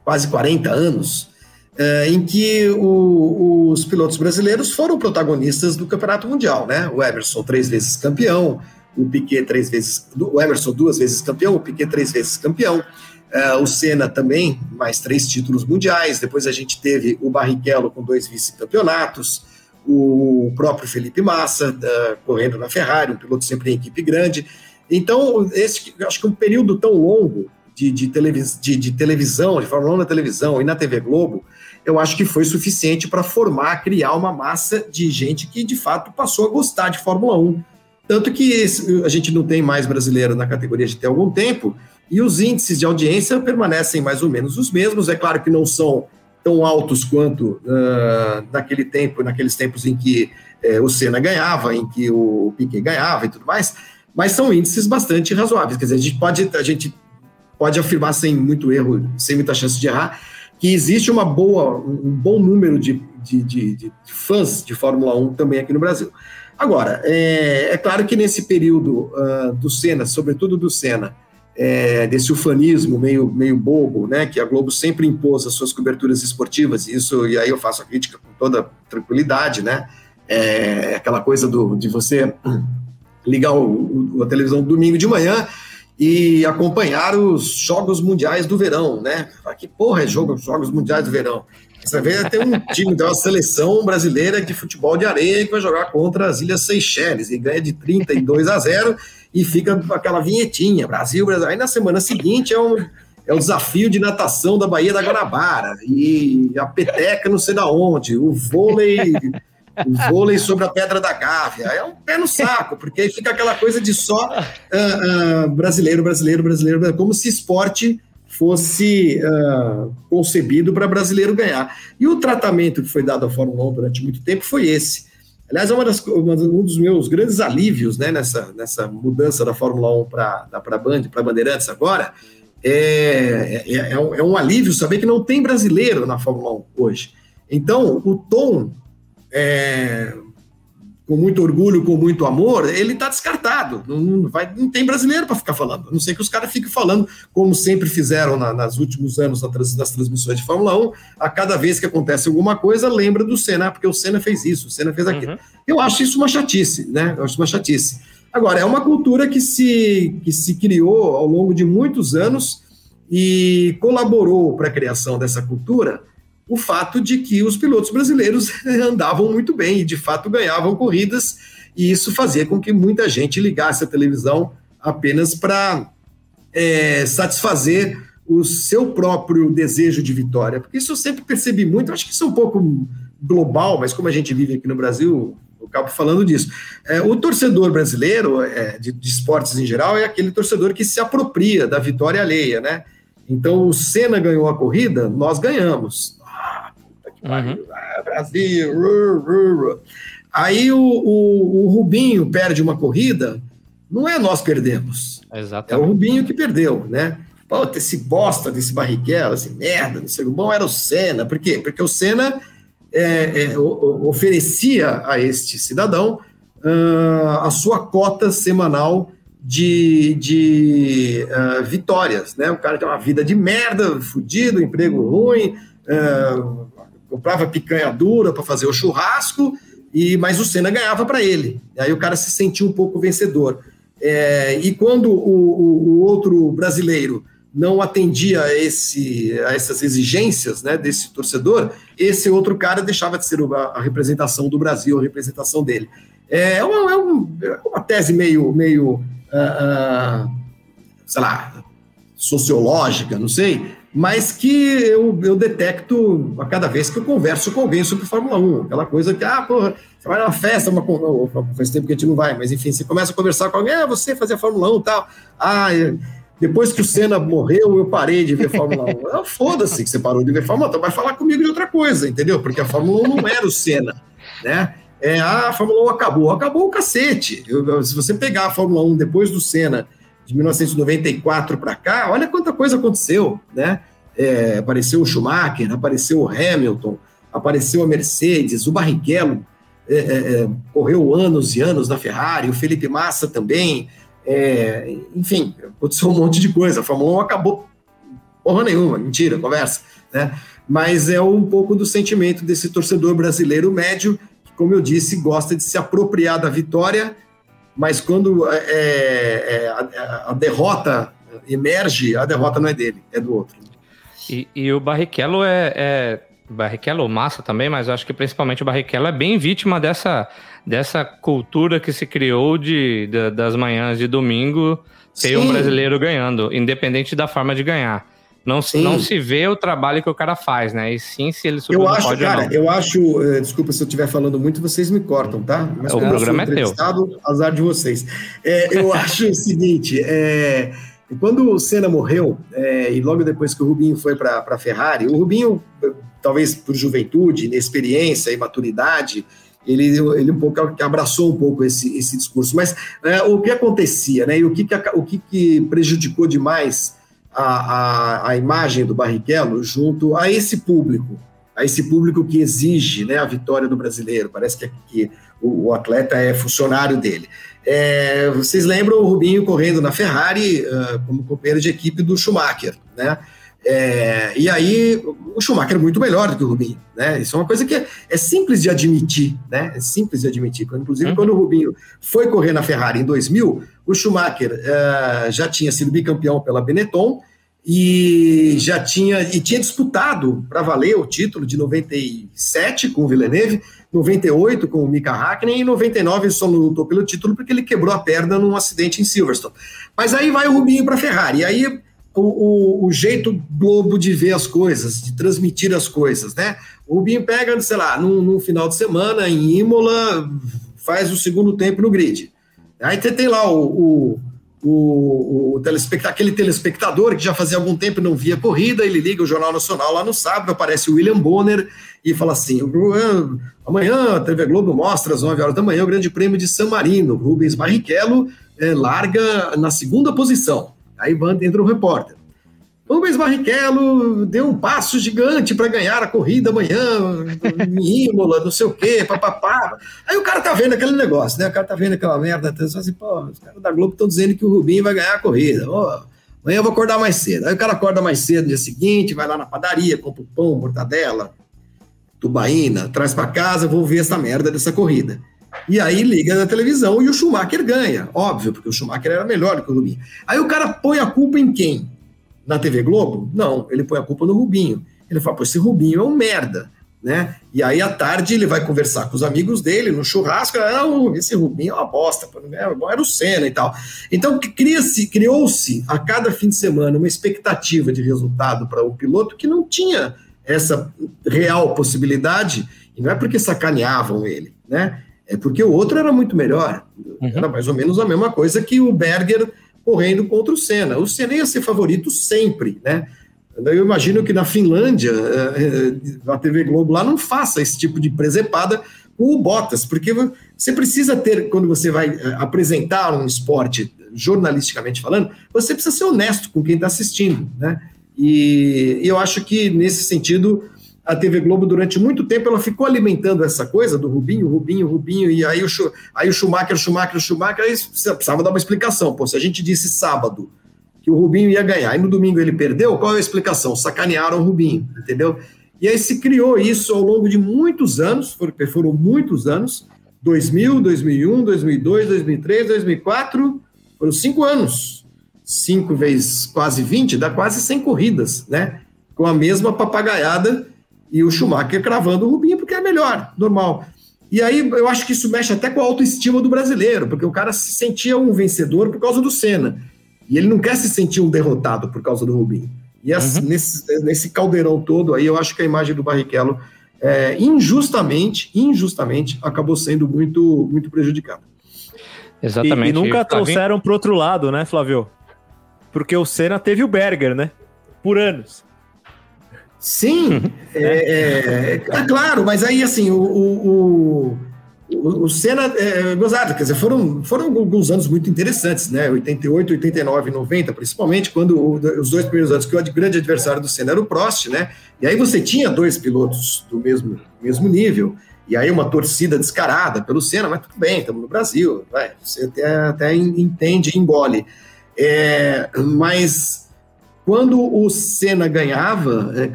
quase 40 anos é, em que o, os pilotos brasileiros foram protagonistas do Campeonato Mundial, né? O Emerson, três vezes campeão, o Piquet três vezes, o Emerson duas vezes campeão, o Piquet três vezes campeão, uh, o Senna também, mais três títulos mundiais, depois a gente teve o Barrichello com dois vice-campeonatos, o próprio Felipe Massa uh, correndo na Ferrari, um piloto sempre em equipe grande, então esse, acho que um período tão longo de, de, televis, de, de televisão, de Fórmula 1 na televisão e na TV Globo, eu acho que foi suficiente para formar, criar uma massa de gente que de fato passou a gostar de Fórmula 1 tanto que a gente não tem mais brasileiro na categoria de ter algum tempo, e os índices de audiência permanecem mais ou menos os mesmos. É claro que não são tão altos quanto uh, naquele tempo, naqueles tempos em que uh, o Senna ganhava, em que o Piquet ganhava e tudo mais, mas são índices bastante razoáveis. Quer dizer, a gente pode, a gente pode afirmar sem muito erro, sem muita chance de errar, que existe uma boa, um bom número de, de, de, de fãs de Fórmula 1 também aqui no Brasil. Agora, é, é claro que nesse período uh, do Senna, sobretudo do Senna, é, desse ufanismo meio, meio bobo, né, que a Globo sempre impôs as suas coberturas esportivas, e isso, e aí eu faço a crítica com toda tranquilidade, né, é aquela coisa do, de você ligar o, o, a televisão domingo de manhã e acompanhar os Jogos Mundiais do Verão, né, que porra é jogo, Jogos Mundiais do Verão? Você vê, tem um time, uma seleção brasileira de futebol de areia que vai jogar contra as Ilhas Seychelles e ganha de 32 a 0 e fica aquela vinhetinha, Brasil, Brasil. Aí na semana seguinte é um, é o desafio de natação da Baía da Guanabara e a peteca não sei da onde, o vôlei o vôlei sobre a pedra da Gávea. É um pé no saco, porque aí fica aquela coisa de só uh, uh, brasileiro, brasileiro, brasileiro, como se esporte fosse uh, concebido para brasileiro ganhar. E o tratamento que foi dado à Fórmula 1 durante muito tempo foi esse. Aliás, é uma das, uma, um dos meus grandes alívios né, nessa, nessa mudança da Fórmula 1 para Band, para Bandeirantes agora, é, é, é, um, é, um, alívio saber que não tem brasileiro na Fórmula 1 hoje. Então, o tom é, com muito orgulho, com muito amor, ele está descartado. Não, vai, não tem brasileiro para ficar falando. A não sei que os caras fiquem falando, como sempre fizeram na, nas últimos anos nas, nas, transmissões de Fórmula 1, a cada vez que acontece alguma coisa, lembra do Senna, porque o Senna fez isso, o Senna fez aquilo. Uhum. Eu acho isso uma chatice, né? Eu acho uma chatice. Agora, é uma cultura que se, que se criou ao longo de muitos anos e colaborou para a criação dessa cultura o fato de que os pilotos brasileiros andavam muito bem e de fato ganhavam corridas, e isso fazia com que muita gente ligasse a televisão apenas para é, satisfazer o seu próprio desejo de vitória. Porque isso eu sempre percebi muito, acho que isso é um pouco global, mas como a gente vive aqui no Brasil, eu acabo falando disso. É, o torcedor brasileiro, é, de, de esportes em geral, é aquele torcedor que se apropria da vitória alheia, né? Então, o Senna ganhou a corrida, nós ganhamos. Uhum. Ah, Brasil. Aí o, o, o, Rubinho perde uma corrida, não é nós perdemos. Exatamente. É o Rubinho que perdeu, né? Pô, esse bosta desse Barrichello, assim, merda, não sei o bom era o Senna. Por quê? Porque o Senna é, é, oferecia a este cidadão uh, a sua cota semanal de, de uh, vitórias, né? O cara tem uma vida de merda, fudido, emprego ruim, uh, comprava picanha dura para fazer o churrasco, e mas o Senna ganhava para ele. Aí o cara se sentia um pouco vencedor. É, e quando o, o, o, outro brasileiro não atendia a, esse, a essas exigências né, desse torcedor, esse outro cara deixava de ser a, representação do Brasil, a representação dele. É uma, é, é uma tese meio, meio uh, uh, sei lá, sociológica, não sei, mas que eu, eu detecto a cada vez que eu converso com alguém sobre Fórmula 1. Aquela coisa que, ah, porra, você vai numa festa, uma, faz tempo que a gente não vai, mas enfim, você começa a conversar com alguém, ah, você fazia Fórmula 1 e tal. Ah, depois que o Senna morreu, eu parei de ver Fórmula 1. Ah, Foda-se que você parou de ver Fórmula 1, então vai falar comigo de outra coisa, entendeu? Porque a Fórmula 1 não era o Senna, né? É, ah, a Fórmula 1 acabou. Acabou o cacete. Eu, se você pegar a Fórmula 1 depois do Senna de 1994 para cá, olha quanta coisa aconteceu, né? É, apareceu o Schumacher, apareceu o Hamilton, apareceu a Mercedes, o Barrichello é, é, é correu anos e anos na Ferrari, o Felipe Massa também, é, enfim, aconteceu um monte de coisa. A Fórmula 1 acabou porra nenhuma, mentira, conversa, né? Mas é um pouco do sentimento desse torcedor brasileiro médio, que, como eu disse, gosta de se apropriar da vitória mas quando é, é, é a, a, derrota emerge, a derrota não é dele, é do outro. E, e o Barrichello é, é Barrichello, Massa também, mas acho que principalmente o Barrichello é bem vítima dessa, dessa cultura que se criou de, de das manhãs de domingo ter Sim. um brasileiro ganhando, independente da forma de ganhar. Não, não se vê o trabalho que o cara faz, né? E sim se ele subiu eu acho, cara, eu acho, eh, desculpa se eu estiver falando muito, vocês me cortam, tá? Mas o programa é teu. Azar de vocês. É, eu acho o seguinte, é, quando o Senna morreu, é, e logo depois que o Rubinho foi para a Ferrari, o Rubinho, talvez por juventude, inexperiência e maturidade, ele, ele um pouco abraçou um pouco esse, esse discurso. Mas é, o que acontecia, né? E o que, que, o que, que prejudicou demais a, a, a imagem do Barrichello junto a esse público, a esse público que exige né, a vitória do brasileiro. Parece que, que o, o, atleta é funcionário dele. É, vocês lembram o Rubinho correndo na Ferrari uh, como companheiro de equipe do Schumacher, né? É, e aí, o Schumacher é muito melhor do que o Rubinho, né? Isso é uma coisa que é, é simples de admitir, né? É simples de admitir. Inclusive, uhum. quando o Rubinho foi correr na Ferrari em 2000, o Schumacher uh, já tinha sido bicampeão pela Benetton e já tinha e tinha disputado para valer o título de 97 com o Villeneuve, 98 com o Mika Hakkinen e 99 só lutou pelo título porque ele quebrou a perna num acidente em Silverstone. Mas aí vai o Rubinho para a Ferrari. E aí o, o, o, jeito Globo de ver as coisas, de transmitir as coisas, né? O Rubinho pega, sei lá, num, num final de semana em Imola, faz o segundo tempo no grid. Aí você tem lá o, o, o telespect... aquele telespectador que já fazia algum tempo não via corrida, ele liga o Jornal Nacional lá no sábado, aparece o William Bonner e fala assim: amanhã a TV Globo mostra às 9 horas da manhã o Grande Prêmio de San Marino. Rubens Barrichello é, larga na segunda posição. Aí entra o repórter. Rubens Barrichello deu um passo gigante para ganhar a corrida amanhã, em Imola, não sei o quê, papapá. Aí o cara tá vendo aquele negócio, né? O cara tá vendo aquela merda, tá assim, pô, os caras da Globo estão dizendo que o Rubinho vai ganhar a corrida. Oh, amanhã eu vou acordar mais cedo. Aí o cara acorda mais cedo no dia seguinte, vai lá na padaria, compra o pão, mortadela, tubaína, traz para casa, vou ver essa merda dessa corrida. E aí liga na televisão e o Schumacher ganha, óbvio, porque o Schumacher era melhor do que o Rubinho. Aí o cara põe a culpa em quem? Na TV Globo? Não, ele põe a culpa no Rubinho. Ele fala, pô, esse Rubinho é um merda, né? E aí à tarde ele vai conversar com os amigos dele no churrasco, não, esse Rubinho é uma bosta, era o Senna e tal. Então cria-se, criou-se a cada fim de semana uma expectativa de resultado para o piloto que não tinha essa real possibilidade, e não é porque sacaneavam ele, né? É porque o outro era muito melhor. Uhum. Era mais ou menos a mesma coisa que o Berger correndo contra o Senna. O Senna ia ser favorito sempre, né? Eu imagino que na Finlândia, eh, eh, a TV Globo lá não faça esse tipo de presepada com o Bottas, porque você precisa ter, quando você vai eh, apresentar um esporte, jornalisticamente falando, você precisa ser honesto com quem está assistindo, né? E eu acho que, nesse sentido, a TV Globo, durante muito tempo, ela ficou alimentando essa coisa do Rubinho, Rubinho, Rubinho, e aí o, aí o Schumacher, Schumacher, Schumacher, aí precisava dar uma explicação. Pô, se a gente disse sábado que o Rubinho ia ganhar, e no domingo ele perdeu, qual é a explicação? Sacanearam o Rubinho, entendeu? E aí se criou isso ao longo de muitos anos, foram muitos anos, 2000, 2001, 2002, 2003, 2004, foram cinco anos. Cinco vezes quase 20, dá quase 100 corridas, né? Com a mesma papagaiada e o Schumacher cravando o Rubinho porque é melhor, normal. E aí eu acho que isso mexe até com a autoestima do brasileiro, porque o cara se sentia um vencedor por causa do Senna. E ele não quer se sentir um derrotado por causa do Rubinho. E as, uhum. nesse, nesse caldeirão todo aí, eu acho que a imagem do Barrichello, é, injustamente, injustamente, acabou sendo muito, muito prejudicada. Exatamente. E, e nunca trouxeram para outro lado, né, Flávio? Porque o Senna teve o Berger, né? Por anos. Sim, é, é, é, claro, mas aí assim, o, o, o, o Senna é, gozado, quer dizer, foram, foram alguns anos muito interessantes, né? 88, 89, 90, principalmente, quando o, os dois primeiros anos que o grande adversário do Senna era o Prost, né? E aí você tinha dois pilotos do mesmo, mesmo nível, e aí uma torcida descarada pelo Senna, mas tudo bem, estamos no Brasil, vai, você até, até entende e engole. É, mas quando o Senna ganhava, é,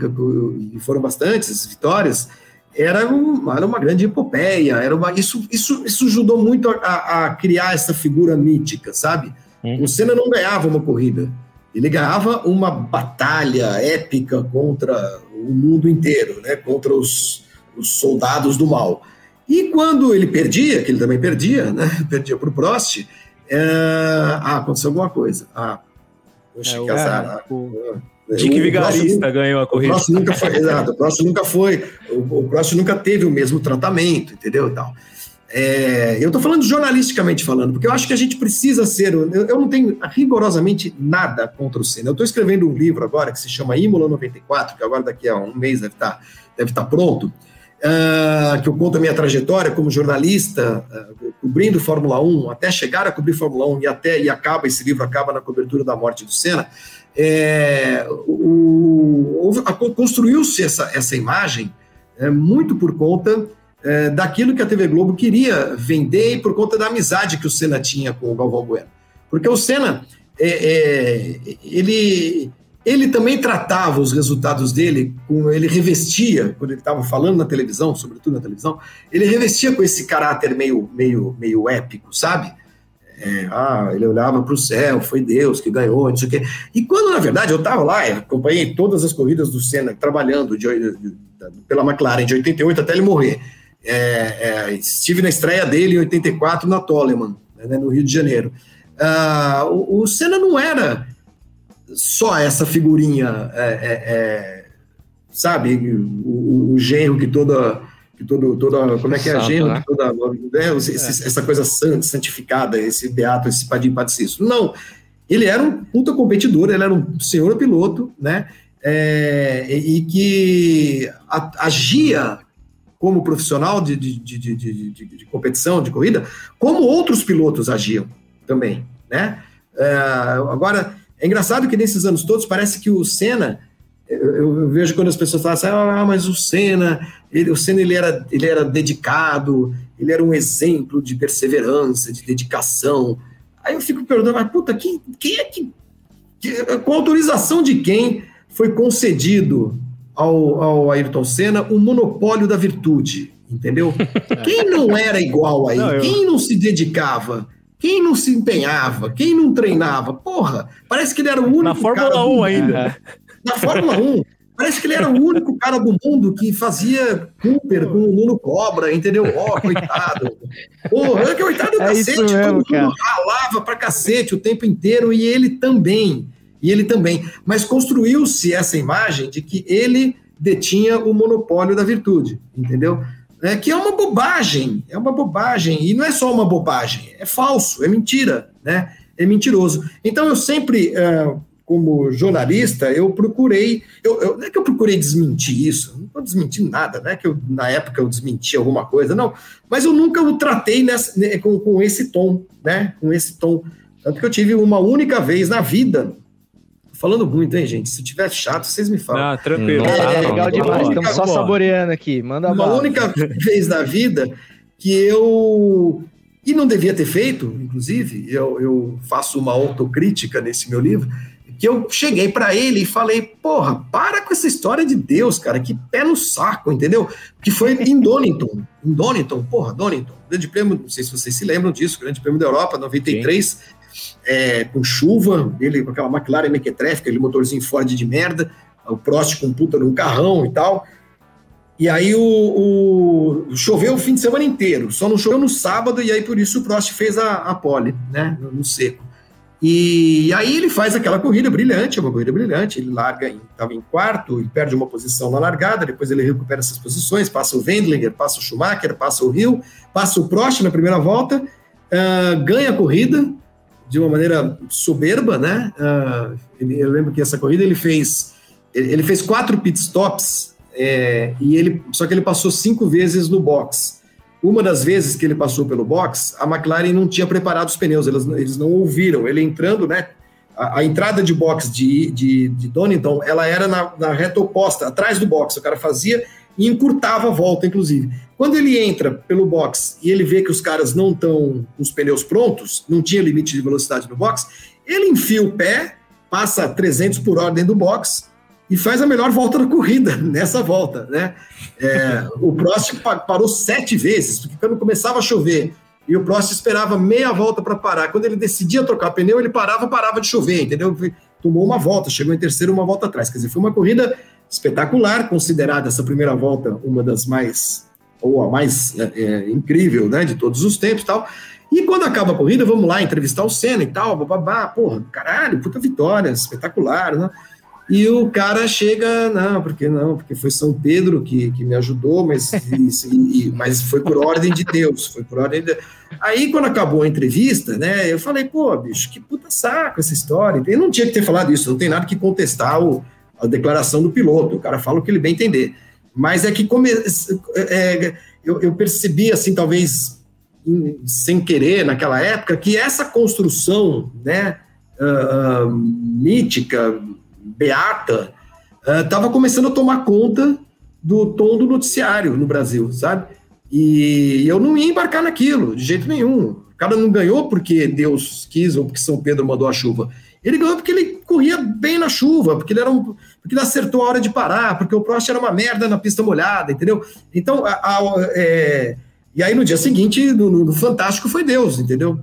e foram bastantes vitórias, era uma, era uma grande epopeia, era uma, isso, isso, isso ajudou muito a, a criar essa figura mítica, sabe? Uhum. O Senna não ganhava uma corrida, ele ganhava uma batalha épica contra o mundo inteiro, né? contra os, os soldados do mal. E quando ele perdia, que ele também perdia, né? perdia para o Prost, é... ah, aconteceu alguma coisa. Ah, Poxa, é, que azar. O... Dick Vigarista ganhou a corrida. O próximo nunca foi, exato, o próximo nunca foi, o, o próximo nunca teve o mesmo tratamento, entendeu? Tal. É, eu estou falando jornalisticamente falando, porque eu acho que a gente precisa ser. Eu, eu não tenho rigorosamente nada contra o Senna. Eu estou escrevendo um livro agora que se chama Imola 94, que agora daqui a um mês deve estar, tá, deve tá pronto, uh, que eu conto a minha trajetória como jornalista, uh, cobrindo Fórmula 1, até chegar a cobrir Fórmula 1 e até e acaba, esse livro acaba na cobertura da morte do Senna. É, Construiu-se essa, essa imagem é, muito por conta é, daquilo que a TV Globo queria vender e por conta da amizade que o Senna tinha com o Galvão Bueno. Porque o Senna, é, é, ele, ele também tratava os resultados dele, ele revestia, quando ele estava falando na televisão, sobretudo na televisão, ele revestia com esse caráter meio, meio, meio épico, sabe? É, ah, ele olhava para o céu, foi Deus que ganhou, não sei o quê. E quando, na verdade, eu estava lá, eu acompanhei todas as corridas do Senna, trabalhando de, de, pela McLaren de 88 até ele morrer. É, é, estive na estreia dele em 84 na Toleman, né, no Rio de Janeiro. Ah, o, o Senna não era só essa figurinha, é, é, é, sabe, o, o, genro que toda, que todo, toda, como é que é, Santo, genro né? que toda, né, esse, essa coisa santa, santificada, esse beato, esse padim patricício. Não, ele era um puta competidor, ele era um senhor piloto, né, é, e que agia como profissional de, de, de, de, de competição, de corrida, como outros pilotos agiam também, né? É, agora, é engraçado que nesses anos todos parece que o Senna, eu, eu vejo quando as pessoas falam assim, ah, mas o Senna, ele, o Senna ele era, ele era dedicado, ele era um exemplo de perseverança, de dedicação. Aí eu fico perguntando, mas puta, quem, quem é que, que, com autorização de quem foi concedido ao, ao Ayrton Senna o monopólio da virtude, entendeu? Quem não era igual a ele? Não, eu... Quem não se dedicava? Quem não se empenhava? Quem não treinava? Porra, parece que ele era o único. Na Fórmula 1 ainda. Na Fórmula 1. Parece que ele era o único cara do mundo que fazia Cooper com o Nuno Cobra, entendeu? Ó, oh, coitado. Porra, que coitado é cacete, mesmo, todo mundo cara. ralava pra cacete o tempo inteiro e ele também. E ele também. Mas construiu-se essa imagem de que ele detinha o monopólio da virtude, entendeu? É, que é uma bobagem, é uma bobagem, e não é só uma bobagem, é falso, é mentira, né? É mentiroso. Então eu sempre, é, como jornalista, eu procurei, eu, eu, não é que eu procurei desmentir isso, não estou desmentindo nada, não é que eu, na época eu desmenti alguma coisa, não, mas eu nunca o tratei nessa, né, com, com esse tom, né? Com esse tom. Tanto que eu tive uma única vez na vida, falando muito, hein, gente? Se tiver chato, vocês me falam. Ah, tranquilo. É, é, é legal demais. Estamos só saboreando aqui. Manda Uma única vez na vida que eu. E não devia ter feito, inclusive, eu, eu faço uma autocrítica nesse meu livro, que eu cheguei para ele e falei, porra, para com essa história de Deus, cara, que pé no saco, entendeu? Que foi em Donington, em Donington, porra, Donington, grande prêmio, não sei se vocês se lembram disso, grande prêmio da Europa, 93, Sim é, com chuva, ele com aquela McLaren Mequetrefe, aquele motorzinho Ford de merda, o Prost com puta num carrão e tal. E aí o, o, choveu o fim de semana inteiro, só não choveu no sábado, e aí por isso o Prost fez a, a pole, né, no, no seco. E, e aí ele faz aquela corrida brilhante, uma corrida brilhante, ele larga, estava em, quarto e perde uma posição na largada, depois ele recupera essas posições, passa o Wendlinger, passa o Schumacher, passa o Hill, passa o Prost na primeira volta, uh, ganha a corrida, de uma maneira soberba, né? Uh, ele, eu lembro que essa corrida ele fez ele, ele fez quatro pit stops é, e ele só que ele passou cinco vezes no box. Uma das vezes que ele passou pelo box, a McLaren não tinha preparado os pneus, eles, eles não ouviram. Ele entrando, né? A, a entrada de box de, de, de Donington, ela era na, na reta oposta, atrás do box. O cara fazia e encurtava a volta, inclusive. Quando ele entra pelo box e ele vê que os caras não estão com os pneus prontos, não tinha limite de velocidade no box, ele enfia o pé, passa 300 por hora dentro do box e faz a melhor volta da corrida nessa volta, né? É, o Prost parou sete vezes, porque quando começava a chover e o Prost esperava meia volta para parar, quando ele decidia trocar pneu, ele parava, parava de chover, entendeu? Tomou uma volta, chegou em terceiro, uma volta atrás. Quer dizer, foi uma corrida espetacular, considerada essa primeira volta uma das mais ou a mais é, é, incrível, né, de todos os tempos e tal. E quando acaba a corrida, vamos lá entrevistar o Senna e tal, babá, porra, caralho, puta vitória, espetacular, né? E o cara chega, não, porque não, porque foi São Pedro que, que me ajudou, mas, e, mas foi por ordem de Deus, foi por ordem de Aí, quando acabou a entrevista, né, eu falei, pô, bicho, que puta saco essa história. Ele não tinha que ter falado isso, não tem nada que contestar o, a declaração do piloto, o cara fala o que ele bem entender. Mas é que come, é, eu, eu, percebi, assim, talvez em, sem querer, naquela época, que essa construção né, uh, mítica, beata, estava uh, começando a tomar conta do tom do noticiário no Brasil, sabe? E eu não ia embarcar naquilo, de jeito nenhum. O cara não ganhou porque Deus quis ou porque São Pedro mandou a chuva. Ele ganhou porque ele corria bem na chuva, porque ele era um, porque ele acertou a hora de parar, porque o Prost era uma merda na pista molhada, entendeu? Então, a, a, é, e aí no dia seguinte, no, no, Fantástico foi Deus, entendeu?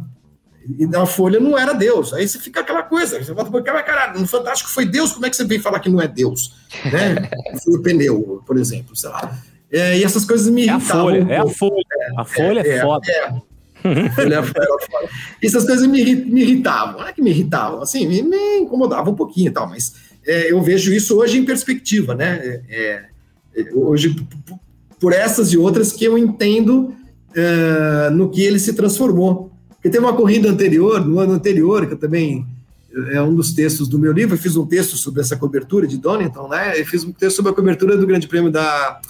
E na Folha não era Deus. Aí você fica aquela coisa, você volta para caralho, no Fantástico foi Deus, como é que você vem falar que não é Deus? Né? foi o pneu, por exemplo, sei lá. É, e essas coisas me é a Folha, um é a Folha. É, a Folha é, é foda. É, Essas coisas me, me irritavam, não é que me irritavam, assim, me, me incomodavam um pouquinho e tal, mas é, eu vejo isso hoje em perspectiva, né? É, é, hoje, por essas e outras que eu entendo é, no que ele se transformou. Porque tem uma corrida anterior, no ano anterior, que eu também é um dos textos do meu livro, eu fiz um texto sobre essa cobertura de Donington, né? Eu fiz um texto sobre a cobertura do Grande Prêmio da,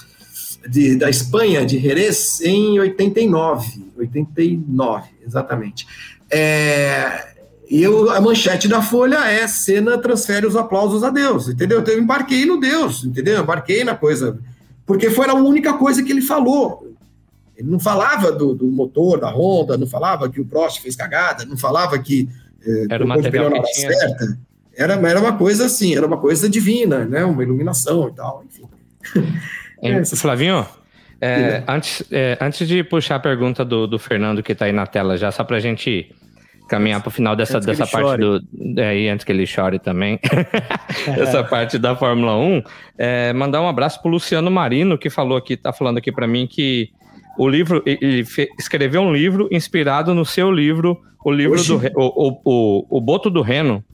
de, da Espanha, de Jerez, em 89. 89, exatamente. É, e eu, a manchete da Folha é Senna transfere os aplausos a Deus, entendeu? Então eu embarquei no Deus, entendeu? Eu embarquei na coisa. Porque foi a única coisa que ele falou. Ele não falava do, do motor da Honda, não falava que o Prost fez cagada, não falava que eh, era uma certa. Era, era uma coisa assim, era uma coisa divina, né? Uma iluminação e tal, enfim. É, Flavinho, é, antes, é, antes de puxar a pergunta do, do Fernando que está aí na tela já, só para a gente caminhar para o final dessa, dessa parte chore. do. É, antes que ele chore também. essa parte da Fórmula 1. É, mandar um abraço para Luciano Marino, que falou aqui, tá falando aqui para mim que o livro, ele escreveu um livro inspirado no seu livro, o livro Oxi. do o, o, o, o Boto do Reno.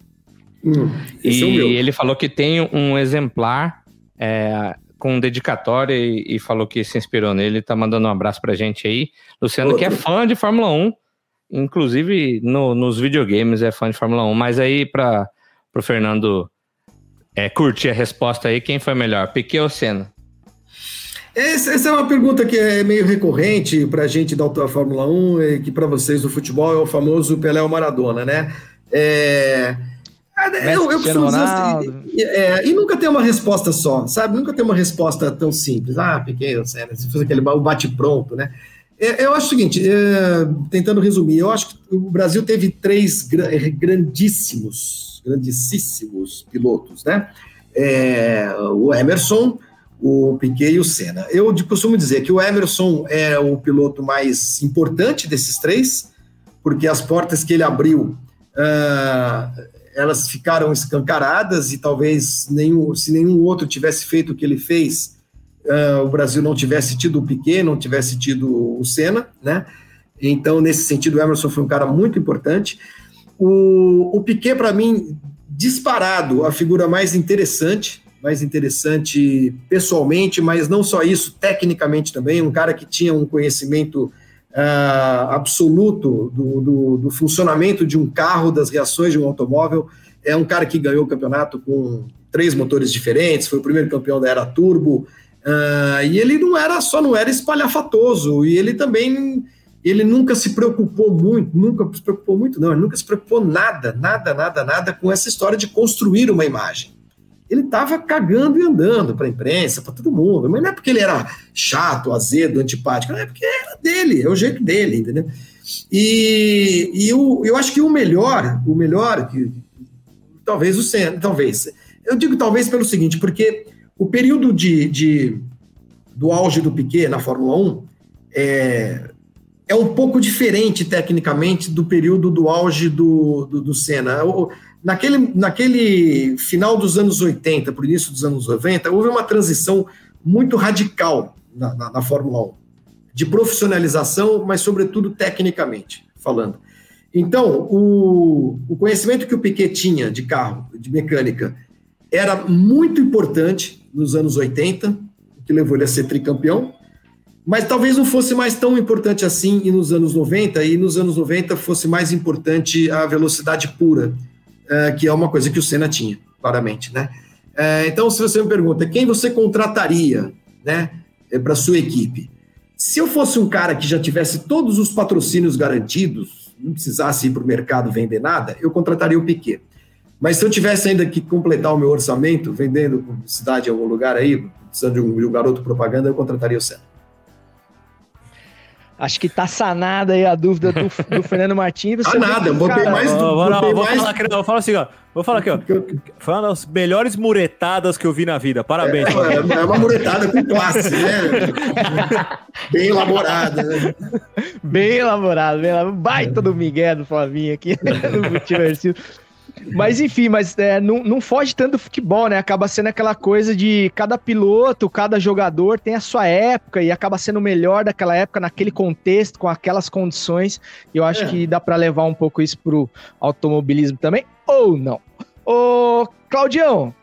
Hum, e é ele falou que tem um exemplar é, com dedicatória e, e, falou que se inspirou nele. Tá mandando um abraço pra gente aí. Luciano, Outro. que é fã de Fórmula 1 inclusive no, nos videogames é fã de Fórmula 1, mas aí para o Fernando é, curtir a resposta aí, quem foi melhor, Piquet ou Senna? Essa, essa é uma pergunta que é meio recorrente para a gente da Fórmula 1 e que para vocês do futebol é o famoso Pelé ou Maradona, né? É eu, eu costumo dizer assim, é, e nunca tem uma resposta só, sabe? Nunca tem uma resposta tão simples. Ah, Piquet ou Senna, se fosse aquele bate-pronto, né? É, eu acho o seguinte, é, tentando resumir, eu acho que o Brasil teve três grandíssimos, grandíssimos pilotos, né? É, o Emerson, o Piquet e o Senna. Eu costumo dizer que o Emerson é o piloto mais importante desses três, porque as portas que ele abriu, uh, elas ficaram escancaradas e talvez nenhum, se nenhum outro tivesse feito o que ele fez, uh, o Brasil não tivesse tido o Piquet, não tivesse tido o Senna, né? Então, nesse sentido, o Emerson foi um cara muito importante. O, o Piquet, para mim, disparado, a figura mais interessante, mais interessante pessoalmente, mas não só isso, tecnicamente também, um cara que tinha um conhecimento uh, absoluto do, do, do, funcionamento de um carro, das reações de um automóvel. É um cara que ganhou o campeonato com três motores diferentes, foi o primeiro campeão da era turbo, Uh, e ele não era só não era espalhafatoso, e ele também ele nunca se preocupou muito, nunca se preocupou muito, não, ele nunca se preocupou nada, nada, nada, nada com essa história de construir uma imagem. Ele estava cagando e andando para a imprensa, para todo mundo, mas não é porque ele era chato, azedo, antipático, não é porque era dele, é o jeito dele, entendeu? E, e eu, eu acho que o melhor, o melhor, que, talvez o Senna, talvez, eu digo talvez pelo seguinte, porque o período de, de, do auge do Piquet na Fórmula 1 é, é um pouco diferente tecnicamente do período do auge do, do, do Senna. O, naquele, naquele final dos anos 80 para o início dos anos 90, houve uma transição muito radical na, na, na Fórmula 1, de profissionalização, mas sobretudo tecnicamente falando. Então, o, o conhecimento que o Piquet tinha de carro, de mecânica, era muito importante nos anos 80, que levou ele a ser tricampeão, mas talvez não fosse mais tão importante assim e nos anos 90, e nos anos 90 fosse mais importante a velocidade pura, é, que é uma coisa que o Senna tinha, claramente, né? É, então, se você me pergunta, quem você contrataria, né, é, para sua equipe? Se eu fosse um cara que já tivesse todos os patrocínios garantidos, não precisasse ir para o mercado vender nada, eu contrataria o Piquet. Mas se eu tivesse ainda que completar o meu orçamento, vendendo publicidade em algum lugar aí, precisando de um, de um garoto propaganda, eu contrataria o Senna. Acho que tá sanada aí a dúvida do, do Fernando Martins. Tá nada, eu botei cara, mais. Vou, vou, vou, mais... Falar vou falar assim, ó. Vou falar aqui, ó. Foi uma das melhores muretadas que eu vi na vida. Parabéns. É, é uma muretada com classe, né? bem elaborada, né? Bem elaborado, bem elaborado. Baita do Miguel do Flavinho aqui no Multiversivo. Mas enfim, mas é, não, não foge tanto do futebol, né? Acaba sendo aquela coisa de cada piloto, cada jogador tem a sua época e acaba sendo o melhor daquela época, naquele contexto, com aquelas condições. E eu acho é. que dá para levar um pouco isso pro automobilismo também, ou não. Ô, Claudião,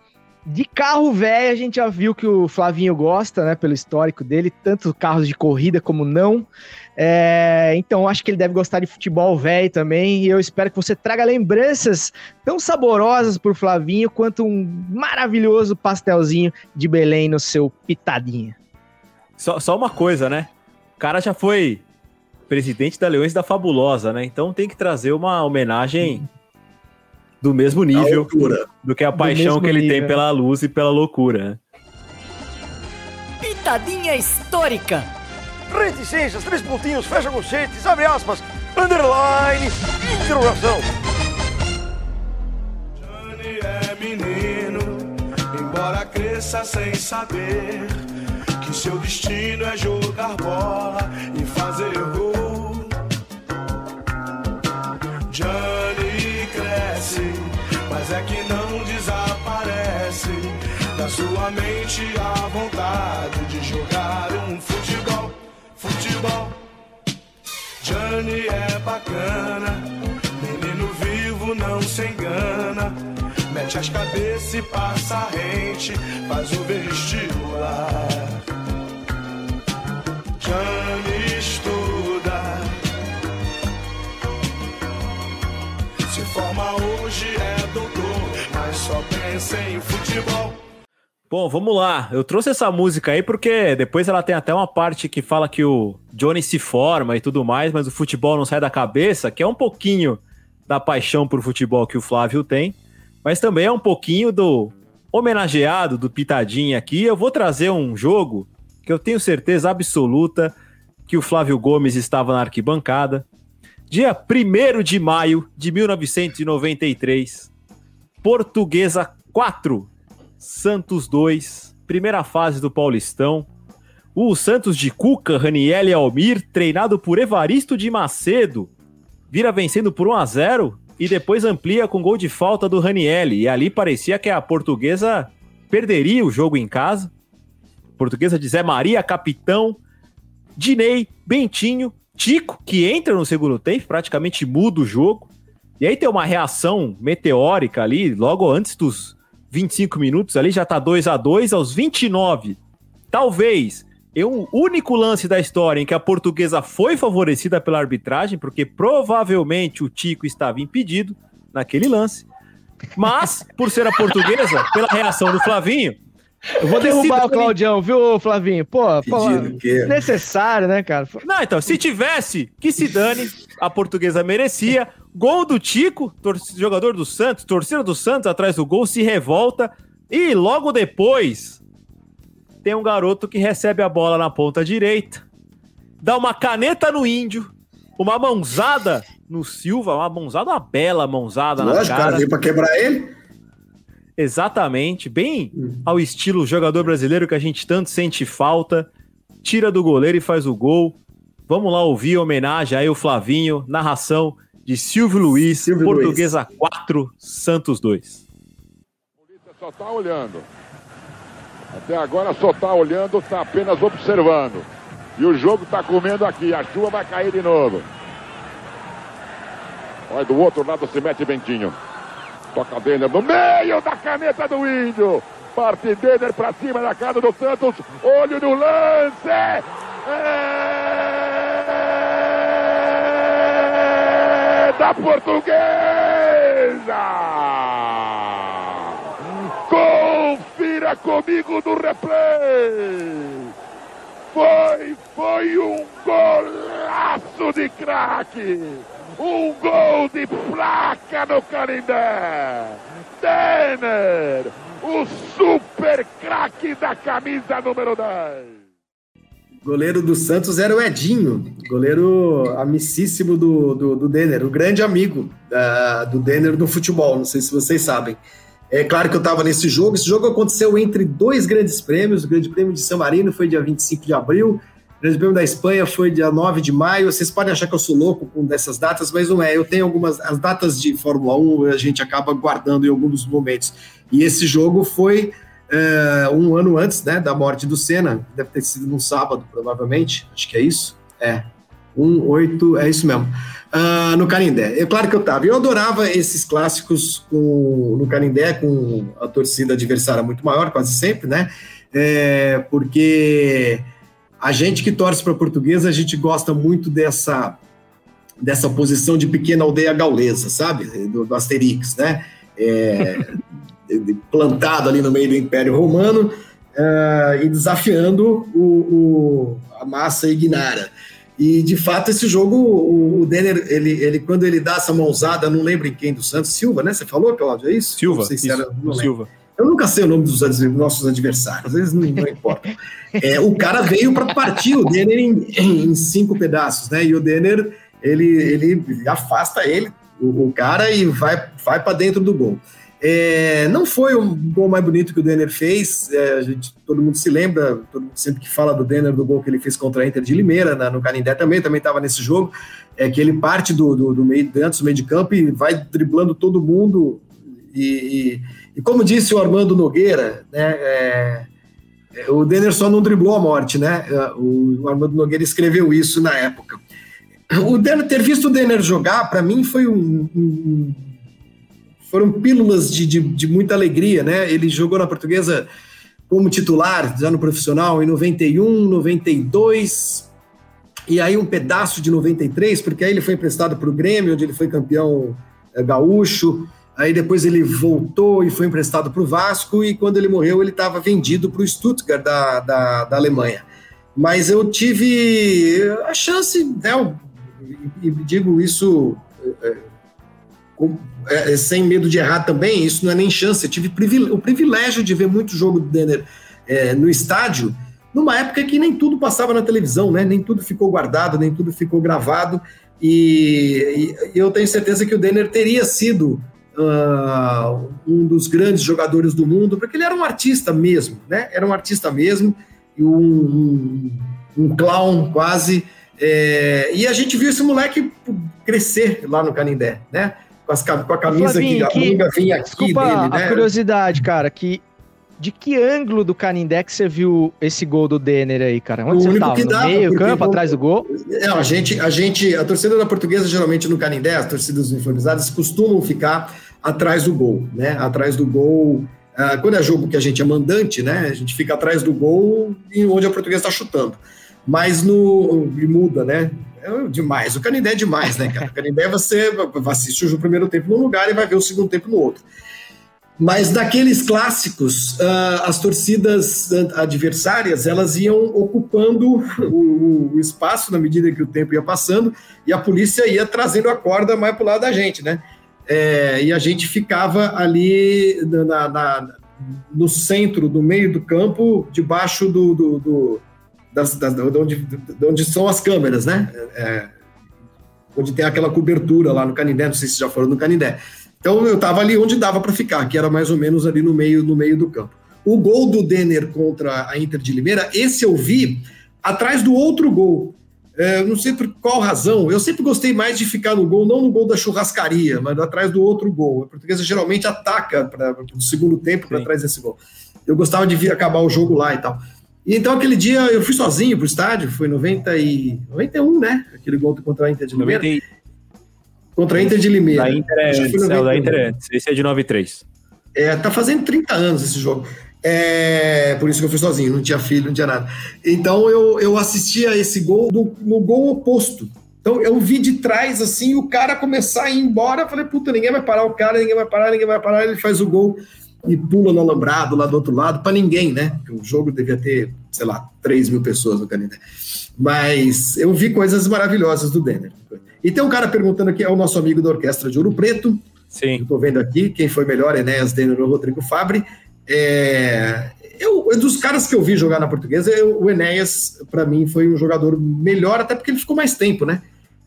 de carro velho, a gente já viu que o Flavinho gosta, né? Pelo histórico dele, tanto carros de corrida como não. É, então, acho que ele deve gostar de futebol velho também. E eu espero que você traga lembranças tão saborosas pro Flavinho quanto um maravilhoso pastelzinho de Belém no seu pitadinha. Só, só uma coisa, né? O cara já foi presidente da Leões da Fabulosa, né? Então tem que trazer uma homenagem do mesmo nível do que a paixão que ele nível. tem pela luz e pela loucura. Pitadinha histórica reticências, três pontinhos, fecha colchetes, abre aspas, underline, interrogação. Johnny é menino, embora cresça sem saber que seu destino é jogar bola e fazer gol. Da sua mente a vontade de jogar um futebol futebol. Johnny é bacana, menino vivo não se engana. Mete as cabeças e passa a rente, faz o vestibular. Johnny estuda, se forma hoje é doutor, mas só pensa em futebol. Bom, vamos lá. Eu trouxe essa música aí porque depois ela tem até uma parte que fala que o Johnny se forma e tudo mais, mas o futebol não sai da cabeça, que é um pouquinho da paixão por futebol que o Flávio tem, mas também é um pouquinho do homenageado do Pitadinha aqui. Eu vou trazer um jogo que eu tenho certeza absoluta que o Flávio Gomes estava na arquibancada. Dia 1 de maio de 1993, Portuguesa 4, Santos 2, primeira fase do Paulistão. O Santos de Cuca, Raniel e Almir, treinado por Evaristo de Macedo, vira vencendo por 1 a 0 e depois amplia com gol de falta do Raniel. E ali parecia que a portuguesa perderia o jogo em casa. portuguesa de Zé Maria, capitão, Dinei, Bentinho, Tico, que entra no segundo tempo, praticamente muda o jogo. E aí tem uma reação meteórica ali, logo antes dos 25 minutos ali, já tá 2 a 2 aos 29. Talvez é um único lance da história em que a portuguesa foi favorecida pela arbitragem, porque provavelmente o Tico estava impedido naquele lance. Mas, por ser a portuguesa, pela reação do Flavinho, eu vou derrubar o Claudião, viu, Flavinho? Pô, pô necessário, né, cara? Não, então, se tivesse, que se dane, a portuguesa merecia. Gol do Tico, jogador do Santos, torcida do Santos atrás do gol, se revolta. E logo depois, tem um garoto que recebe a bola na ponta direita, dá uma caneta no índio, uma mãozada no Silva, uma mãozada, uma bela mãozada Lógico, na cara. Lógico, pra quebrar ele. Exatamente, bem uhum. ao estilo jogador brasileiro que a gente tanto sente falta. Tira do goleiro e faz o gol. Vamos lá ouvir a homenagem aí o Flavinho, narração de Silvio Luiz, Silvio Portuguesa Luiz. 4, Santos 2. Só tá olhando. Até agora só tá olhando, tá apenas observando. E o jogo tá comendo aqui, a chuva vai cair de novo. Olha, do outro lado se mete Bentinho. Toca Denner no meio da caneta do Índio. Parte Denner pra cima da casa do Santos. Olho no lance. É da portuguesa. Confira comigo no replay. Foi, foi um golaço de craque um gol de placa no Canindé. Denner, o super craque da camisa número 10. Goleiro do Santos era o Edinho, goleiro amicíssimo do, do, do Denner, o grande amigo uh, do Denner no futebol, não sei se vocês sabem. É claro que eu estava nesse jogo, esse jogo aconteceu entre dois grandes prêmios, o Grande Prêmio de San Marino foi dia 25 de abril, O Grande Prêmio da Espanha foi dia 9 de maio. Vocês podem achar que eu sou louco com dessas datas, mas não é. Eu tenho algumas. As datas de Fórmula 1 a gente acaba guardando em alguns momentos. E esse jogo foi é, um ano antes né, da morte do Senna. Deve ter sido num sábado, provavelmente. Acho que é isso. É. Um, oito, é isso mesmo. Uh, no Canindé. É claro que eu tava. Eu adorava esses clássicos com, no Canindé, com a torcida adversária muito maior, quase sempre, né? É, porque a gente que torce para portuguesa, a gente gosta muito dessa, dessa posição de pequena aldeia gaulesa, sabe? Do, do Asterix, né? É, plantado ali no meio do Império Romano uh, e desafiando o, o, a massa ignara. E de fato esse jogo, o, o Denner, ele, ele quando ele dá essa mãozada, não lembro em quem do Santos, Silva, né? Você falou, Cláudio, é isso? Silva, não sei se isso, era, não Silva. Eu nunca sei o nome dos nossos adversários, eles não, não importam. É, o cara veio para partir o Denner em, em, cinco pedaços, né? E o Denner, ele, ele afasta ele, o, o cara, e vai, vai para dentro do gol. É, não foi o gol mais bonito que o Denner fez. É, gente, todo mundo se lembra, todo mundo sempre que fala do Denner, do gol que ele fez contra a Inter de Limeira, na, no Canindé também, também estava nesse jogo. É que ele parte do, do, do meio, antes do meio de campo e vai driblando todo mundo. E, e, e como disse o Armando Nogueira, né, é, é o Denner só não driblou a morte, né? É, o, o Armando Nogueira escreveu isso na época. O Denner, ter visto o Denner jogar, para mim, foi um, um foram pílulas de, de, de, muita alegria, né? Ele jogou na portuguesa como titular, já no profissional, em 91, 92, e aí um pedaço de 93, porque aí ele foi emprestado para o Grêmio, onde ele foi campeão é, gaúcho, aí depois ele voltou e foi emprestado para o Vasco, e quando ele morreu ele estava vendido para o Stuttgart da, da, da, Alemanha. Mas eu tive a chance, né, e digo isso é, com, é, é, sem medo de errar também, isso não é nem chance. Eu tive o privilégio de ver muito jogo do Denner é, no estádio, numa época que nem tudo passava na televisão, né? Nem tudo ficou guardado, nem tudo ficou gravado. E, e eu tenho certeza que o Denner teria sido uh, um dos grandes jogadores do mundo, porque ele era um artista mesmo, né? Era um artista mesmo, e um, um, um clown quase. É, e a gente viu esse moleque crescer lá no Canindé, né? Com, as, com a camisa Flavinho, que a manga vinha aqui desculpa dele, né? a curiosidade, cara, que de que ângulo do Canindé você viu esse gol do Denner aí, cara? Onde o você tava? No dava, meio campo, atrás do gol? É, a gente, a gente, a torcida da Portuguesa geralmente no Canindé, as torcidas uniformizadas costumam ficar atrás do gol, né? Atrás do gol. Uh, quando é jogo que a gente é mandante, né? A gente fica atrás do gol e onde a Portuguesa está chutando. Mas no muda, né? É demais. O Canindé é demais, né, cara? O Canindé você assiste o primeiro tempo num lugar e vai ver o segundo tempo no outro. Mas daqueles clássicos, uh, as torcidas adversárias elas iam ocupando o, o, espaço na medida que o tempo ia passando e a polícia ia trazendo a corda mais para o lado da gente, né? É, e a gente ficava ali na, na, no centro, do meio do campo, debaixo do, do, do das, das, de, onde, de onde são as câmeras, né? É, onde tem aquela cobertura lá no Canindé, não sei se já foram no Canindé. Então eu estava ali onde dava para ficar, que era mais ou menos ali no meio, no meio do campo. O gol do Denner contra a Inter de Limeira, esse eu vi atrás do outro gol. É, não sei por qual razão, eu sempre gostei mais de ficar no gol, não no gol da churrascaria, mas atrás do outro gol. A portuguesa geralmente ataca para o segundo tempo para trás desse gol. Eu gostava de vir acabar o jogo lá e tal. E então aquele dia eu fui sozinho pro estádio, foi 90 e 91, né? Aquele gol contra a Inter de Limeira. 90 e... Contra a Inter de Limeira. Da Inter é antes, é, da Inter antes. Esse é de 93. É, tá fazendo 30 anos esse jogo. É, por isso que eu fui sozinho, não tinha filho, não tinha nada. Então eu, eu assisti a esse gol no, no gol oposto. Então eu vi de trás assim o cara começar a ir embora. Falei, puta, ninguém vai parar o cara, ninguém vai parar, ninguém vai parar. Ele faz o gol e pula no alambrado lá do outro lado, para ninguém, né? O jogo devia ter, sei lá, 3 mil pessoas no Canindé. Mas eu vi coisas maravilhosas do Denner. E tem um cara perguntando aqui, é o nosso amigo da Orquestra de Ouro Preto. Sim. Estou vendo aqui quem foi melhor, Enéas Denner ou Rodrigo Fabre. É, eu, dos caras que eu vi jogar na portuguesa, eu, o Enéas, para mim, foi um jogador melhor, até porque ele ficou mais tempo, né?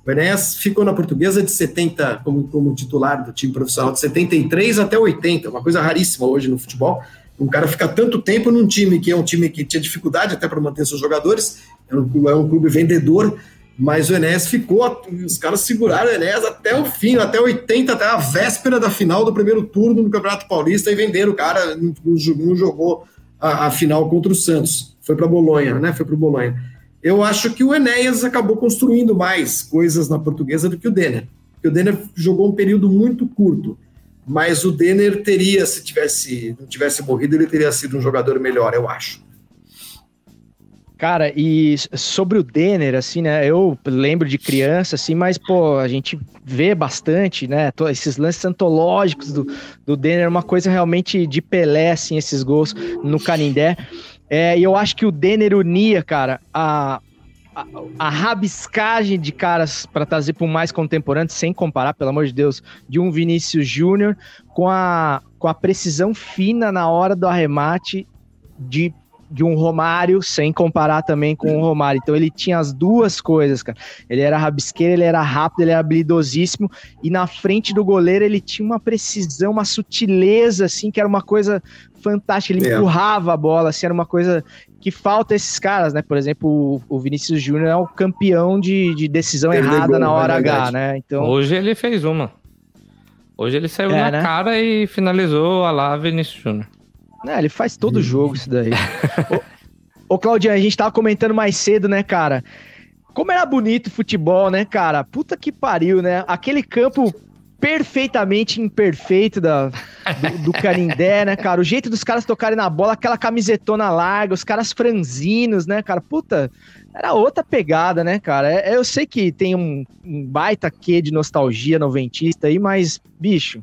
O Enéas ficou na portuguesa de 70, como, como titular do time profissional, de 73 até 80, uma coisa raríssima hoje no futebol. um cara ficar tanto tempo num time que é um time que tinha dificuldade até para manter seus jogadores, é um, é um clube vendedor, mas o Enéas ficou, os caras seguraram o Enéas até o fim, até 80, até a véspera da final do primeiro turno no Campeonato Paulista e venderam o cara, não, não jogou a, a, final contra o Santos, foi para Bolonha, né? Foi para Bolonha. Eu acho que o Enéas acabou construindo mais coisas na portuguesa do que o Denner. Porque o Denner jogou um período muito curto, mas o Denner teria, se tivesse não tivesse morrido, ele teria sido um jogador melhor, eu acho. Cara, e sobre o Denner, assim, né? Eu lembro de criança, assim, mas, pô, a gente vê bastante, né? Esses lances antológicos do, do Denner, uma coisa realmente de Pelé, assim, esses gols no Canindé. É, e eu acho que o Denner unia, cara, a, a, a rabiscagem de caras para trazer para o mais contemporâneo, sem comparar, pelo amor de Deus, de um Vinícius Júnior com a, com a precisão fina na hora do arremate de de um Romário, sem comparar também com o Romário. Então ele tinha as duas coisas, cara. Ele era rabisqueiro, ele era rápido, ele era habilidosíssimo, e na frente do goleiro ele tinha uma precisão, uma sutileza, assim, que era uma coisa fantástica. Ele é. empurrava a bola, assim, era uma coisa que falta esses caras, né? Por exemplo, o, Vinícius Júnior é o campeão de, de decisão ele errada na hora H, né? Então... Hoje ele fez uma. Hoje ele saiu é, na né? cara e finalizou a lá Vinícius Júnior. É, ele faz todo o jogo isso daí. ô, ô Claudinho, a gente tava comentando mais cedo, né, cara? Como era bonito o futebol, né, cara? Puta que pariu, né? Aquele campo perfeitamente imperfeito da, do, do Canindé, né, cara? O jeito dos caras tocarem na bola, aquela camisetona larga, os caras franzinos, né, cara? Puta, era outra pegada, né, cara? É, eu sei que tem um, um baita quê de nostalgia noventista aí, mas, bicho,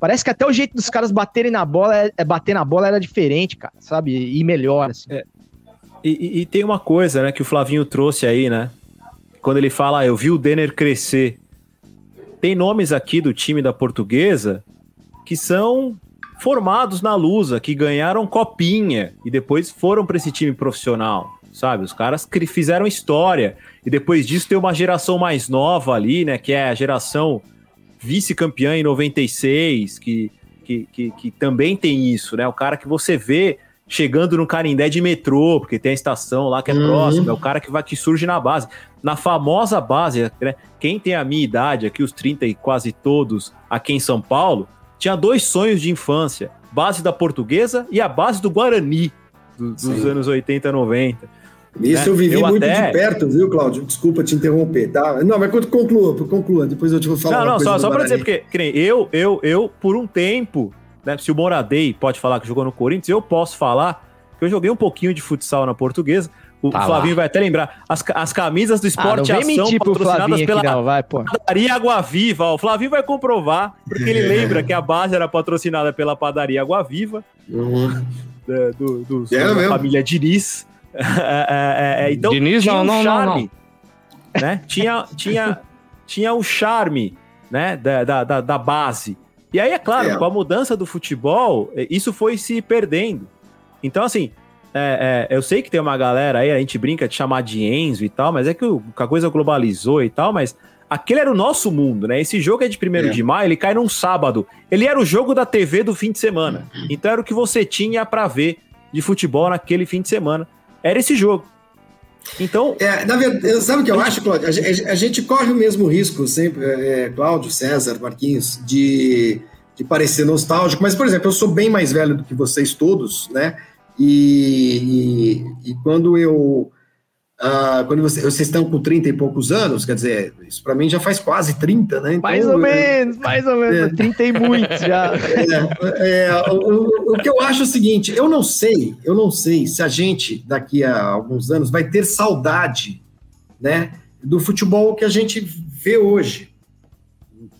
Parece que até o jeito dos caras baterem na bola, é, é bater na bola era diferente, cara, sabe? E melhor, assim. É. E, e, tem uma coisa, né, que o Flavinho trouxe aí, né? Quando ele fala, ah, eu vi o Denner crescer. Tem nomes aqui do time da portuguesa que são formados na Lusa, que ganharam copinha e depois foram para esse time profissional, sabe? Os caras fizeram história. E depois disso tem uma geração mais nova ali, né? Que é a geração vice-campeã em 96, que, que, que, que, também tem isso, né? O cara que você vê chegando no Carindé de metrô, porque tem a estação lá que é uhum. próxima, é o cara que vai que surge na base. Na famosa base, né? Quem tem a minha idade aqui, os 30 e quase todos aqui em São Paulo, tinha dois sonhos de infância: base da portuguesa e a base do Guarani, do, dos anos 80, 90. Isso né? eu vivi eu muito até... de perto, viu, Cláudio? Desculpa te interromper, tá? Não, mas conclua, conclua, depois eu te vou falar. Não, não, só, só para dizer, porque eu, eu, eu, por um tempo, né, se o Moradei pode falar que jogou no Corinthians, eu posso falar que eu joguei um pouquinho de futsal na portuguesa. O tá Flavinho lá. vai até lembrar. As, as camisas do ah, Esporte ah, Ação patrocinadas pela não, vai, pô. Padaria Água Viva. O Flavinho vai comprovar, porque ele lembra que a base era patrocinada pela Padaria Água Viva. Uhum. Do, do, do, é da família Diniz. É, é, é, então, Diniz, tinha não, um não, charme, não, Né? Tinha, tinha, tinha o charme né? da, da, da base. E aí, é claro, é. com a mudança do futebol, isso foi se perdendo. Então, assim, é, é, eu sei que tem uma galera aí, a gente brinca de chamar de Enzo e tal, mas é que a coisa globalizou e tal, mas aquele era o nosso mundo, né? Esse jogo é de 1 é. de maio, ele cai num sábado. Ele era o jogo da TV do fim de semana. Então era o que você tinha para ver de futebol naquele fim de semana era esse jogo. Então. É, na verdade, sabe o que eu acho, Cláudio? A, gente corre o mesmo risco sempre, é, é, Cláudio, César, Marquinhos, de, de parecer nostálgico, mas, por exemplo, eu sou bem mais velho do que vocês todos, né? E, e, e quando eu Uh, quando você, vocês estão com 30 e poucos anos, quer dizer, isso para mim já faz quase 30, né? Então, mais ou é, menos, mais ou menos, é, 30 e muitos já. É, é, o, o, que eu acho é o seguinte, eu não sei, eu não sei se a gente daqui a alguns anos vai ter saudade, né, do futebol que a gente vê hoje.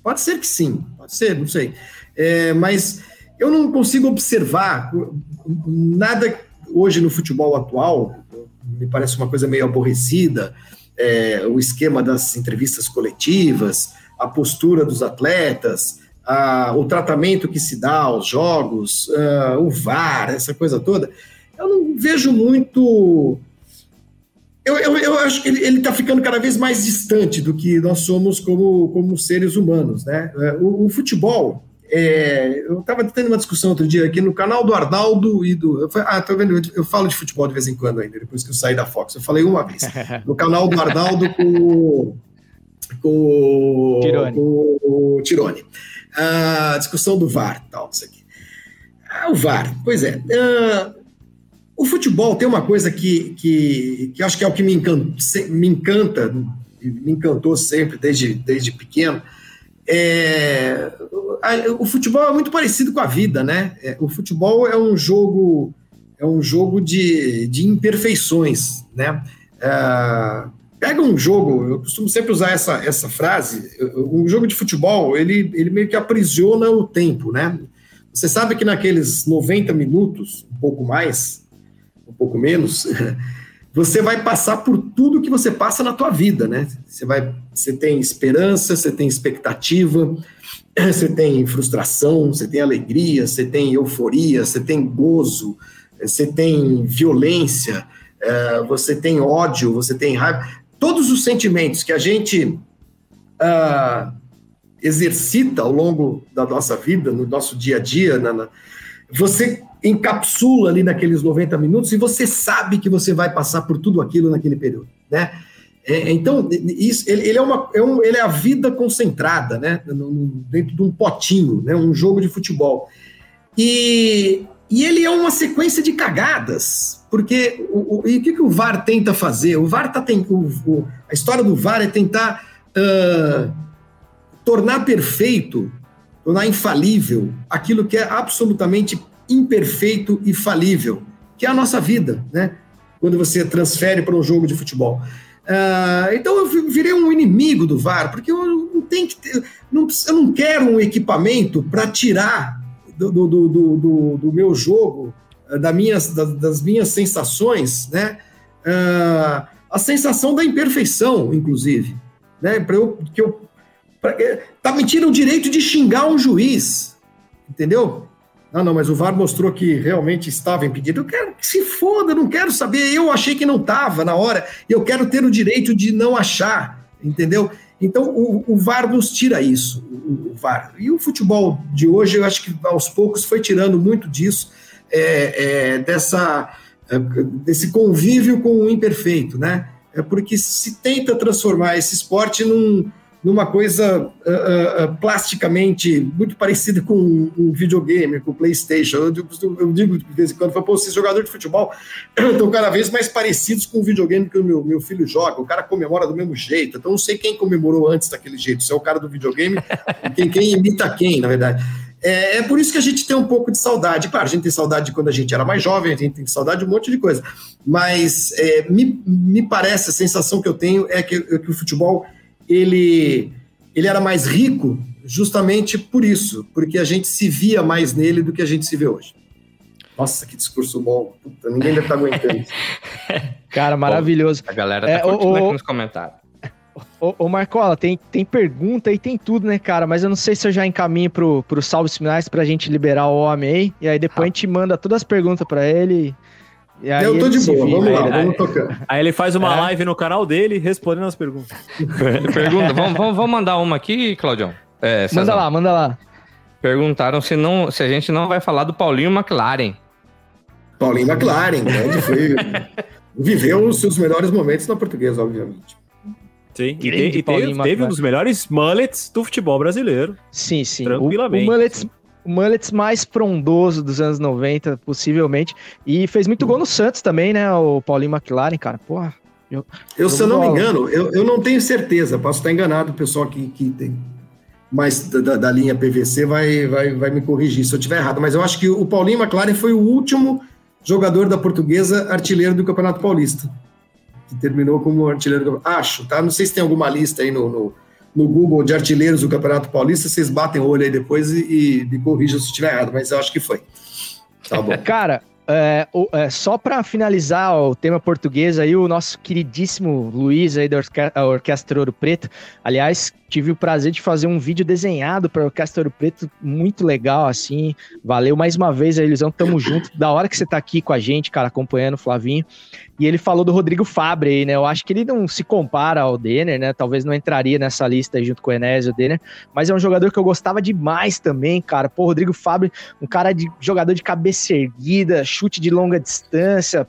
Pode ser que sim, pode ser, não sei. É, mas eu não consigo observar nada hoje no futebol atual me parece uma coisa meio aborrecida, é, o esquema das entrevistas coletivas, a postura dos atletas, a, o tratamento que se dá aos jogos, a, o VAR, essa coisa toda. Eu não vejo muito. Eu, eu, eu acho que ele está ficando cada vez mais distante do que nós somos como, como seres humanos. Né? É, o, o futebol É, eu estava tendo uma discussão outro dia aqui no canal do Arnaldo e do. Eu, ah, tô vendo, eu falo de futebol de vez em quando ainda, depois que eu saí da Fox. Eu falei uma vez. No canal do Arnaldo com, com, Tirone. com o Tirone. A discussão do VAR, tal, isso aqui. Ah, o VAR, pois é. Ah, o futebol tem uma coisa que, que, que acho que é o que me encanta, me encanta, me encantou sempre desde, desde pequeno. É, o futebol é muito parecido com a vida, né? É, o futebol é um jogo é um jogo de, de imperfeições, né? É, pega um jogo, eu costumo sempre usar essa, essa frase, um jogo de futebol, ele, ele meio que aprisiona o tempo, né? Você sabe que naqueles 90 minutos, um pouco mais, um pouco menos, você vai passar por tudo que você passa na tua vida, né? Você vai, você tem esperança, você tem expectativa, você tem frustração, você tem alegria, você tem euforia, você tem gozo, você tem violência, eh, você tem ódio, você tem raiva. Todos os sentimentos que a gente ah, exercita ao longo da nossa vida, no nosso dia a dia, na- na- você encapsula ali naqueles 90 minutos e você sabe que você vai passar por tudo aquilo naquele período, né? É, então, isso, ele, ele é uma, é um- ele é a vida concentrada, né? Dentro de um potinho, né? Um jogo de futebol. E, e ele é uma sequência de cagadas, porque o, o- e o que, que o VAR tenta fazer? O VAR tá tem, o- o- a história do VAR é tentar ah, tornar perfeito, tornar infalível aquilo que é absolutamente imperfeito e falível, que é a nossa vida, né? Quando você transfere para um jogo de futebol. Ah, então eu vi- virei um inimigo do VAR, porque eu não tenho que ter, não, eu não quero um equipamento para tirar do, do, do, do- do- meu jogo, da minhas, da- das minhas sensações, né? Ah, a sensação da imperfeição, inclusive, né? Para eu que eu pra, eh, tá me tira o direito de xingar um juiz, entendeu? Ah, não, mas o VAR mostrou que realmente estava impedido. Eu quero que se foda, não quero saber. Eu achei que não estava na hora. Eu quero ter o direito de não achar, entendeu? Então o, o VAR nos tira isso, o, o VAR. E o futebol de hoje, eu acho que aos poucos foi tirando muito disso, é, é, dessa, é, desse convívio com o imperfeito, né? É porque se tenta transformar esse esporte num, numa coisa ah, ah, plasticamente muito parecida com um, videogame, com o PlayStation. Eu, digo- eu digo de vez em quando, falo, pô, esses jogadores de futebol estão cada vez mais parecidos com o videogame que o meu, meu filho joga. O cara comemora do mesmo jeito. Então, não sei quem comemorou antes daquele jeito, se é o cara do videogame, quem, quem imita quem, na verdade. É, é por isso que a gente tem um pouco de saudade. Claro, a gente tem saudade de quando a gente era mais jovem, a gente tem saudade de um monte de coisa. Mas é, me, me parece, a sensação que eu tenho é que, é que o futebol ele, ele era mais rico justamente por isso, porque a gente se via mais nele do que a gente se vê hoje. Nossa, que discurso bom. Puta, ninguém deve estar aguentando isso. Cara, maravilhoso. A galera tá É, curtindo o- aqui o- nos comentários. Ô, ô Marcola, tem, tem pergunta e tem tudo, né, cara? Mas eu não sei se eu já encaminho pro, pro salve finais pra gente liberar o homem aí. E aí depois a gente manda todas as perguntas pra ele. E aí Eu tô de boa, vira. vamos lá, aí, vamos tocando. Aí ele faz uma É. live no canal dele respondendo as perguntas. Pergunta, vamos, vamos, vamos mandar uma aqui, Claudião. É, Manda lá, manda lá. Perguntaram se, não, se a gente não vai falar do Paulinho McLaren. Paulinho McLaren, grande, foi, viveu os seus melhores momentos na portuguesa, obviamente. Sim, e, te- e teve, Paulinho teve um dos melhores mullets do futebol brasileiro. Sim, sim. O- Tranquilamente. O, Mullets, o Mullets mais frondoso dos anos 90, possivelmente. E fez muito gol no Santos também, né? O Paulinho McLaren, cara. Porra. Eu, se eu não me engano, eu, eu não tenho certeza, posso estar enganado, o pessoal que, que tem mais da, da- da linha PVC vai, vai, vai me corrigir se eu estiver errado, mas eu acho que o Paulinho McLaren foi o último jogador da portuguesa artilheiro do Campeonato Paulista, que terminou como artilheiro do Acho, tá? Não sei se tem alguma lista aí no, no, no Google de artilheiros do Campeonato Paulista, vocês batem o olho aí depois e, e me corrijam se estiver errado, mas eu acho que foi. Tá bom. Cara, é, é, só pra finalizar ó, o tema português aí, o nosso queridíssimo Luiz aí da Orquestra Ouro Preto. Aliás, tive o prazer de fazer um vídeo desenhado para a Orquestra Ouro Preto, muito legal, assim. Valeu mais uma vez aí, Elisão. Tamo junto. Da hora que você tá aqui com a gente, cara, acompanhando o Flavinho. E ele falou do Rodrigo Fabre aí, né? Eu acho que ele não se compara ao Denner, né? Talvez não entraria nessa lista aí junto com o Enésio Denner, mas é um jogador que eu gostava demais também, cara. Pô, Rodrigo Fabre, um cara de jogador de cabeça erguida, chute de longa distância,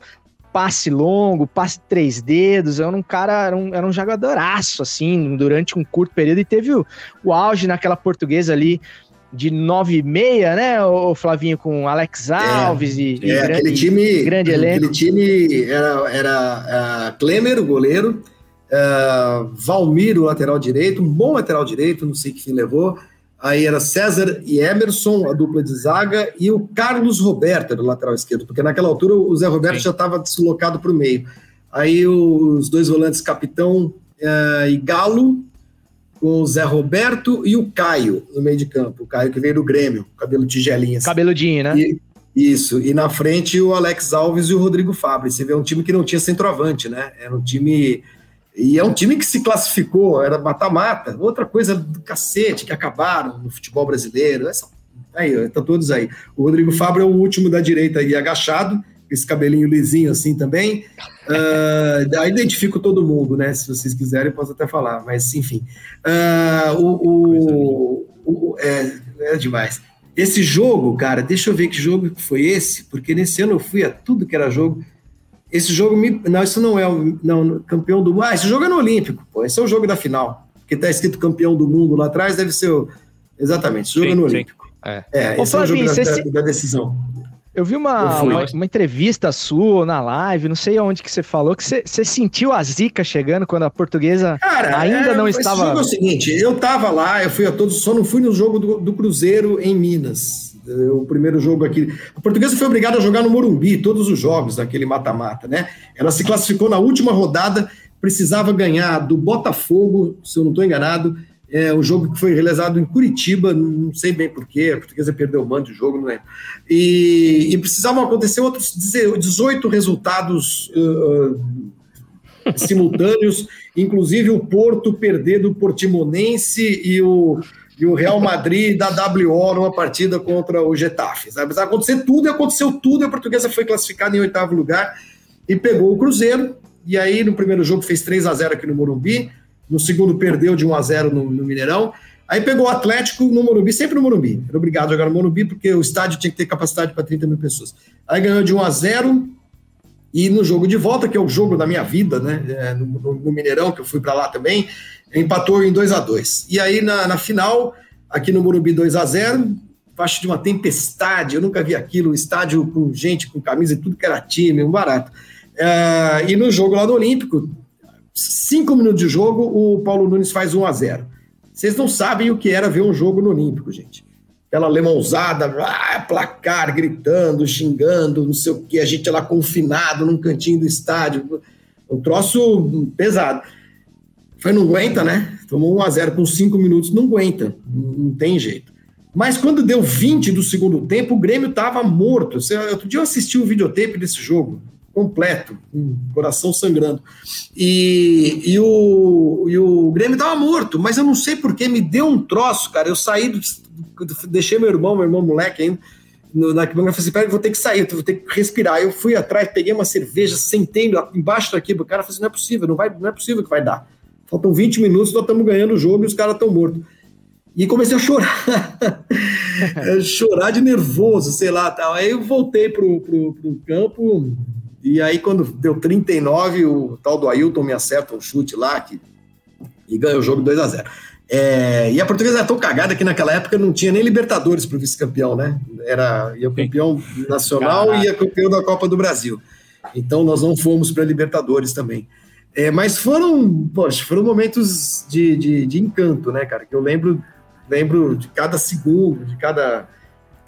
passe longo, passe três dedos, era um cara, era um, era um jogadoraço, assim, durante um curto período, e teve o, o auge naquela portuguesa ali de 9 e meia, né, o Flavinho, com Alex Alves é, e, e é, grande, aquele time, grande elenco. Aquele time era, era uh, Klemer, o goleiro, uh, Valmir, o lateral direito, um bom lateral direito, não sei que fim levou, Aí era César e Emerson, a dupla de zaga, e o Carlos Roberto do lateral esquerdo, porque naquela altura o Zé Roberto Sim. já estava deslocado para o meio. Aí os dois volantes, Capitão uh, e Galo, com o Zé Roberto e o Caio no meio de campo. O Caio que veio do Grêmio, cabelo tigelinha. Cabeludinho, né? E, isso, e na frente o Alex Alves e o Rodrigo Fábio. Você vê um time que não tinha centroavante, né? Era um time e é um time que se classificou, era mata-mata, outra coisa do cacete, que acabaram no futebol brasileiro. Essa, aí, estão todos aí. O Rodrigo Fábio é o último da direita aí, agachado, esse cabelinho lisinho assim também. Uh, identifico todo mundo, né? Se vocês quiserem, posso até falar, mas enfim. Uh, o, o, o é, é demais. Esse jogo, cara, deixa eu ver que jogo foi esse, porque nesse ano eu fui a tudo que era jogo. Esse jogo me. Não, isso não é o não, campeão do mundo. Ah, esse jogo é no Olímpico, pô. Esse é o jogo da final. Porque tá escrito campeão do mundo lá atrás, deve ser o. Exatamente, esse jogo sim, é no Olímpico. Sim. É, é Ô, esse Flavinho, é o jogo da, se... da, decisão. Eu vi uma, uma, uma, entrevista sua na live, não sei aonde que você falou, que você, você sentiu a zica chegando quando a portuguesa Cara, ainda é, não estava. Esse jogo é o seguinte: eu tava lá, eu fui a todos, só não fui no jogo do, do Cruzeiro em Minas o primeiro jogo aqui. A portuguesa foi obrigada a jogar no Morumbi, todos os jogos daquele mata-mata, né? Ela se classificou na última rodada, precisava ganhar do Botafogo, se eu não estou enganado. É um jogo que foi realizado em Curitiba, não sei bem porquê, a portuguesa perdeu o mando de jogo, não lembro. E, e precisavam acontecer outros 18 resultados uh, simultâneos, inclusive o Porto perder do Portimonense e o, e o Real Madrid da WO numa partida contra o Getafe. Sabe? Acontecer tudo e aconteceu tudo, e a portuguesa foi classificada em oitavo lugar e pegou o Cruzeiro. E aí, no primeiro jogo, fez 3 a 0 aqui no Morumbi, no segundo, perdeu de 1 a 0 no, no Mineirão. Aí pegou o Atlético no Morumbi, sempre no Morumbi. Era obrigado a jogar no Morumbi, porque o estádio tinha que ter capacidade para 30 mil pessoas. Aí ganhou de 1 a 0 e no jogo de volta, que é o jogo da minha vida, né? É, no, no, Mineirão, que eu fui para lá também, empatou em 2 a 2 E aí na, na final, aqui no Morumbi 2 a 0 acho de uma tempestade, eu nunca vi aquilo, um estádio com gente com camisa e tudo que era time, um barato. É, e no jogo lá no Olímpico, cinco minutos de jogo, o Paulo Nunes faz 1 a 0 Vocês não sabem o que era ver um jogo no Olímpico, gente. Aquela alemãozada, ah, placar, gritando, xingando, não sei o que, a gente lá confinado num cantinho do estádio. Um troço pesado. Foi, não aguenta, né? Tomou 1 a 0 com 5 minutos, não aguenta, não tem jeito. Mas quando deu 20 do segundo tempo, o Grêmio estava morto. Outro dia eu assisti o videotape desse jogo, completo, com coração sangrando. E, e, o, e o Grêmio estava morto, mas eu não sei porquê, me deu um troço, cara. Eu saí, do, deixei meu irmão, meu irmão moleque ainda, no, na arquibancada, falei assim, vou ter que sair, vou ter que respirar. Eu fui atrás, peguei uma cerveja, sentei embaixo daqui, o cara falou assim, não é possível, não, vai, não é possível que vai dar. Faltam 20 minutos, nós estamos ganhando o jogo e os caras estão mortos. E comecei a chorar. chorar de nervoso, sei lá. Tal. Aí eu voltei pro, pro, pro campo. E aí, quando deu 39, o tal do Ailton me acerta um chute lá que, e ganha o jogo 2 a 0 é, e a portuguesa era tão cagada que naquela época não tinha nem Libertadores para o vice-campeão, né? Era ia campeão nacional Caraca. e ia campeão da Copa do Brasil. Então nós não fomos para Libertadores também. É, mas foram, poxa, foram momentos de, de, de, encanto, né, cara? Que eu lembro, lembro de cada segundo, de cada.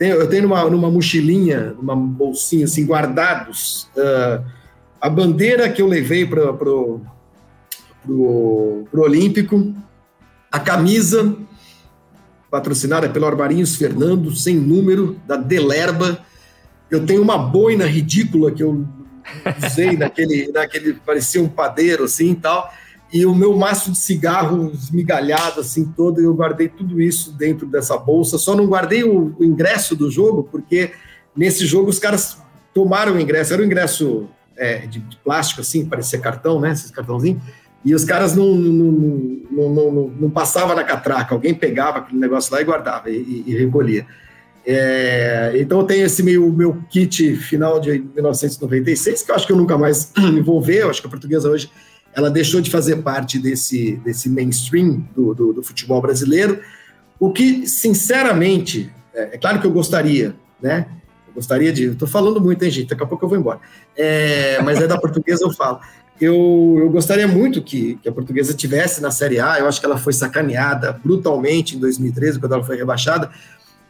Eu tenho numa, numa mochilinha, numa bolsinha, assim, guardados, uh, a bandeira que eu levei para pro, pro, pro Olímpico, a camisa patrocinada pelo Armarinhos Fernando, sem número, da Delerba. Eu tenho uma boina ridícula que eu usei naquele, naquele, parecia um padeiro assim e tal. E o meu maço de cigarro esmigalhado assim todo, eu guardei tudo isso dentro dessa bolsa. Só não guardei o, o ingresso do jogo, porque nesse jogo os caras tomaram o ingresso, era o ingresso é, de, de, plástico, assim, parecia cartão, né? Esses cartãozinhos. E os caras não, não, não, não, não passavam na catraca, alguém pegava aquele negócio lá e guardava e, e recolhia. É, então eu tenho esse meu, meu kit final de 1996, que eu acho que eu nunca mais me eu acho que a portuguesa hoje ela deixou de fazer parte desse, desse mainstream do, do, do futebol brasileiro, o que, sinceramente, é, é, claro que eu gostaria, né? Eu gostaria de. Estou falando muito, hein, gente? Daqui a pouco eu vou embora. É, mas é da portuguesa eu falo eu, eu gostaria muito que, que, a portuguesa tivesse na Série A. Eu acho que ela foi sacaneada brutalmente em 2013, quando ela foi rebaixada.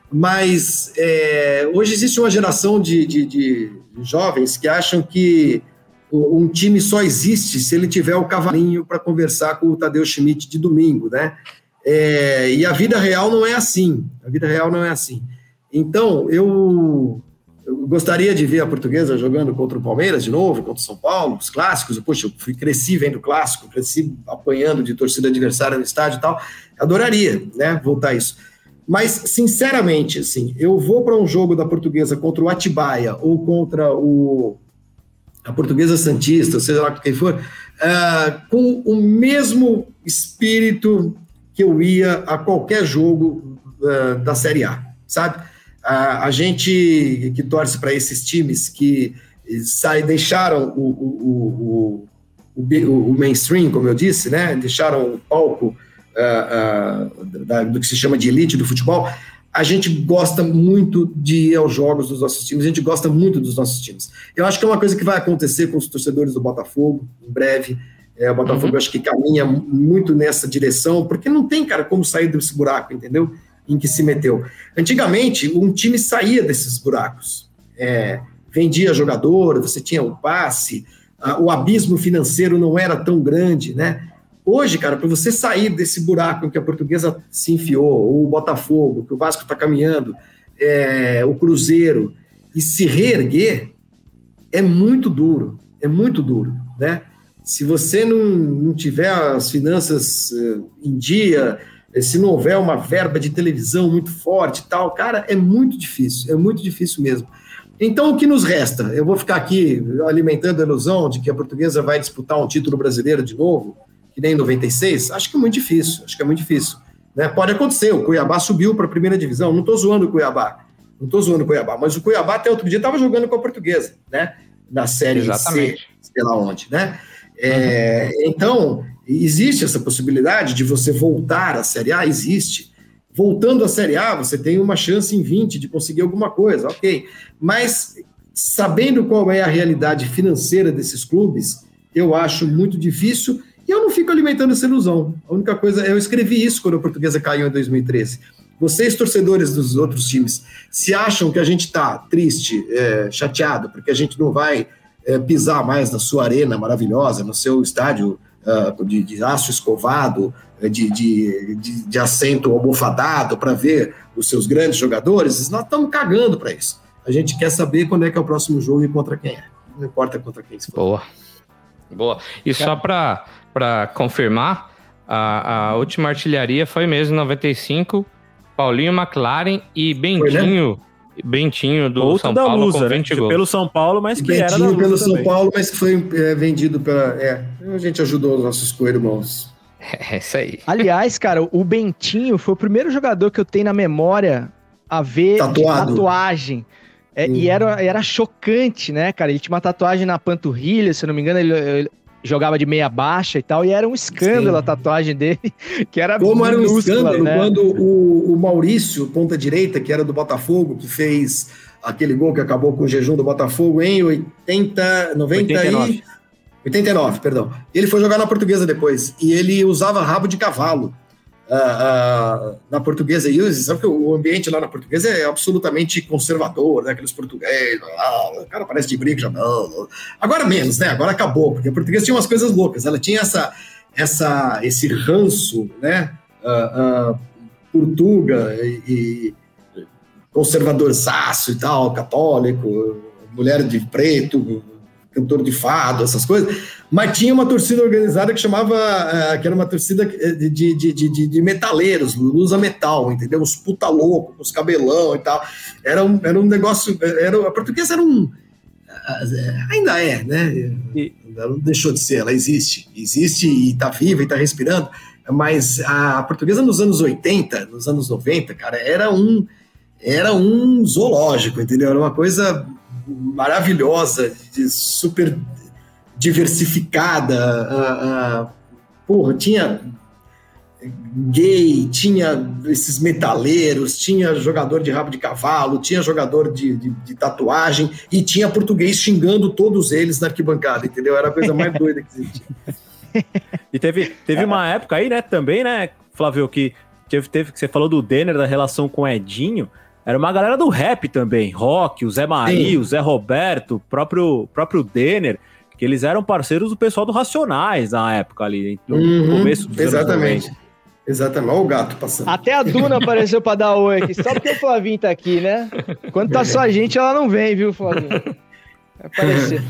Mas é, hoje existe uma geração de, de, de, jovens que acham que um time só existe se ele tiver o cavalinho para conversar com o Tadeu Schmidt de domingo, né? É, e a vida real não é assim. A vida real não é assim. Então, eu eu gostaria de ver a portuguesa jogando contra o Palmeiras de novo, contra o São Paulo, os clássicos. Poxa, eu fui, cresci vendo clássico, cresci apanhando de torcida adversária no estádio e tal. Adoraria, né, voltar a isso. Mas, sinceramente, assim, eu vou para um jogo da portuguesa contra o Atibaia ou contra o a portuguesa Santista, seja lá quem for, uh, com o mesmo espírito que eu ia a qualquer jogo uh, da Série A, sabe? A, a gente que torce para esses times que sai, deixaram o, o, o, o, mainstream, como eu disse, né? deixaram o palco uh, uh, da, do que se chama de elite do futebol, a gente gosta muito de ir aos jogos dos nossos times, a gente gosta muito dos nossos times. Eu acho que é uma coisa que vai acontecer com os torcedores do Botafogo em breve. É, o Botafogo uhum. acho que caminha muito nessa direção, porque não tem, cara, como sair desse buraco, entendeu? em que se meteu. Antigamente, um time saía desses buracos. É, vendia jogador, você tinha o passe, a, o abismo financeiro não era tão grande, né? Hoje, cara, para você sair desse buraco que a portuguesa se enfiou, ou o Botafogo, que o Vasco está caminhando, é, o Cruzeiro, e se reerguer, é muito duro, é muito duro, né? Se você não, não tiver as finanças uh, em dia, se não houver uma verba de televisão muito forte e tal, cara, é muito difícil, é muito difícil mesmo. Então, o que nos resta? Eu vou ficar aqui alimentando a ilusão de que a portuguesa vai disputar um título brasileiro de novo, que nem em 96? Acho que é muito difícil, acho que é muito difícil. Né? Pode acontecer, o Cuiabá subiu para a primeira divisão, não estou zoando o Cuiabá, não estou zoando o Cuiabá, mas o Cuiabá até outro dia estava jogando com a portuguesa, né? Na série Exatamente. C, sei lá onde, né? É, uhum. Então, Existe essa possibilidade de você voltar à Série A? Existe. Voltando à Série A, você tem uma chance em 20 de conseguir alguma coisa, ok. Mas sabendo qual é a realidade financeira desses clubes, eu acho muito difícil e eu não fico alimentando essa ilusão. A única coisa, eu escrevi isso quando a portuguesa caiu em 2013. Vocês, torcedores dos outros times, se acham que a gente está triste, é, chateado, porque a gente não vai é, pisar mais na sua arena maravilhosa, no seu estádio uh, de, de, aço escovado, eh, de, de, de, de assento almofadado para ver os seus grandes jogadores, nós estamos cagando para isso. A gente quer saber quando é que é o próximo jogo e contra quem é. Não importa contra quem se for. Boa. Boa. E só para confirmar, a, a última artilharia foi mesmo em 95, Paulinho McLaren e Bentinho. Foi, né? Bentinho do Outro São da Paulo Lusa, com 20 né? gols. Pelo São Paulo, mas que Bentinho era da Lusa pelo também. São Paulo, mas que foi é, vendido pela... É, a gente ajudou os nossos co-irmãos. É isso aí. Aliás, cara, o Bentinho foi o primeiro jogador que eu tenho na memória a ver tatuagem. É, hum. E era, era chocante, né, cara? Ele tinha uma tatuagem na panturrilha, se eu não me engano, ele, ele jogava de meia baixa e tal, e era um escândalo Sim. a tatuagem dele, que era Como era um escândalo né? quando o, o Maurício, ponta direita, que era do Botafogo, que fez aquele gol que acabou com o jejum do Botafogo em 80, 90 89. e 89, perdão. Ele foi jogar na Portuguesa depois e ele usava rabo de cavalo uh, uh, na portuguesa. E sabe que o ambiente lá na portuguesa é absolutamente conservador, né? Aqueles portugueses, ah, o cara parece de brinco já não. Agora menos, né? Agora acabou, porque a portuguesa tinha umas coisas loucas. Ela tinha essa, essa, esse ranço, né? Uh, Portuga e, e conservadorzaço e tal, católico, mulher de preto, cantor de fado, essas coisas, mas tinha uma torcida organizada que chamava, uh, que era uma torcida de, de, de, de, de metaleiros, lusa metal, entendeu? Os puta louco, os cabelão e tal. Era um, era um negócio, era, a portuguesa era um, ainda é, né? Ela não deixou de ser, ela existe. Existe e está viva e está respirando. Mas a portuguesa nos anos 80, nos anos 90, cara, era um, era um zoológico, entendeu? Era uma coisa maravilhosa, super diversificada. Uh, uh, porra, tinha gay, tinha esses metaleiros, tinha jogador de rabo de cavalo, tinha jogador de, de, de, tatuagem e tinha português xingando todos eles na arquibancada, entendeu? Era a coisa mais doida que existia. E teve, teve uma época aí, né, também, né, Flávio, que teve, teve que você falou do Denner, da relação com o Edinho, era uma galera do rap também, Rock, o Zé Maria, o Zé Roberto, o próprio, próprio Denner, que eles eram parceiros do pessoal do Racionais na época ali, no uhum, começo dos Exatamente. Exatamente, olha o gato passando. Até a Duna apareceu para dar oi aqui, só porque o Flavinho tá aqui, né? Quando tá só a gente, ela não vem, viu, Flavinho? Vai aparecer.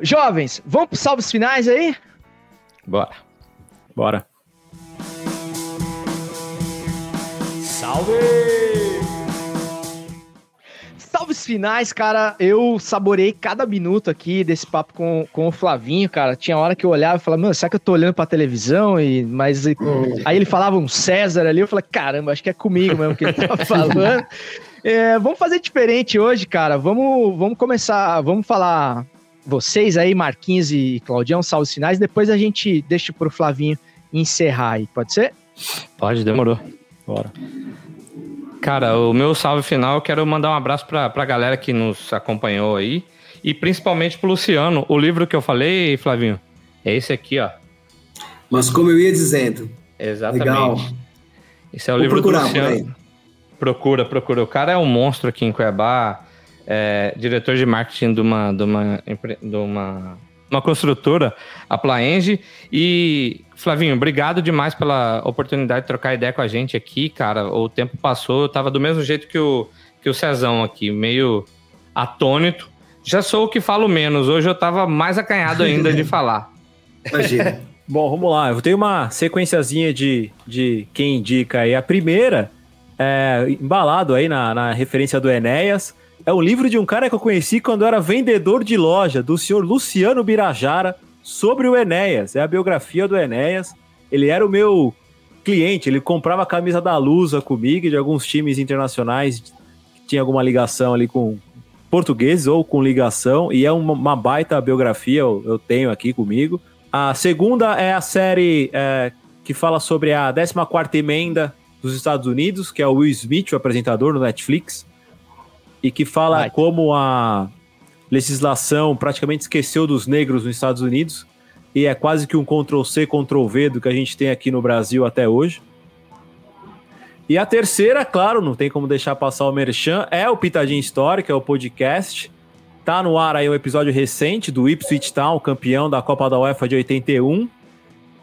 Jovens, vamos para salvos finais aí? Bora. Bora. Salve! Salves finais, cara. Eu saborei cada minuto aqui desse papo com, com o Flavinho, cara. Tinha hora que eu olhava e falava, mano, será que eu tô olhando pra televisão? E, mas hum. aí ele falava um César ali, eu falei, caramba, acho que é comigo mesmo que ele tá falando. É, vamos fazer diferente hoje, cara. Vamos, vamos começar, vamos falar vocês aí, Marquinhos e Claudião, salves finais. Depois a gente deixa pro Flavinho encerrar aí, pode ser? Pode, demorou. Bora. Cara, o meu salve final, eu quero mandar um abraço para a galera que nos acompanhou aí. E principalmente pro Luciano. O livro que eu falei, Flavinho, é esse aqui, ó. Mas como eu ia dizendo. Exatamente. Legal. Esse é o Vou livro do Luciano. Procura, procura. O cara é um monstro aqui em Cuiabá. É, diretor de marketing de uma, de uma, de uma, uma construtora, a Plaenge. E Flavinho, obrigado demais pela oportunidade de trocar ideia com a gente aqui, cara. O tempo passou, eu tava do mesmo jeito que o, que o Cezão aqui, meio atônito. Já sou o que falo menos, hoje eu tava mais acanhado ainda de falar. Imagina. Bom, vamos lá. Eu tenho uma sequenciazinha de, de quem indica aí. A primeira, é, embalado aí na, na referência do Enéas, é um livro de um cara que eu conheci quando eu era vendedor de loja, do senhor Luciano Birajara sobre o Enéas. É a biografia do Enéas. Ele era o meu cliente, ele comprava a camisa da Lusa comigo, de alguns times internacionais que tinha alguma ligação ali com portugueses ou com ligação, e é uma, uma baita biografia, eu, eu, tenho aqui comigo. A segunda é a série é, que fala sobre a 14ª emenda dos Estados Unidos, que é o Will Smith, o apresentador no Netflix, e que fala Ai. como a legislação praticamente esqueceu dos negros nos Estados Unidos e é quase que um Ctrl-C, Ctrl-V do que a gente tem aqui no Brasil até hoje. E a terceira, claro, não tem como deixar passar o merchan, é o Pitadinha Histórica, é o podcast. Tá no ar aí um episódio recente do Ipswich Town, campeão da Copa da UEFA de 81.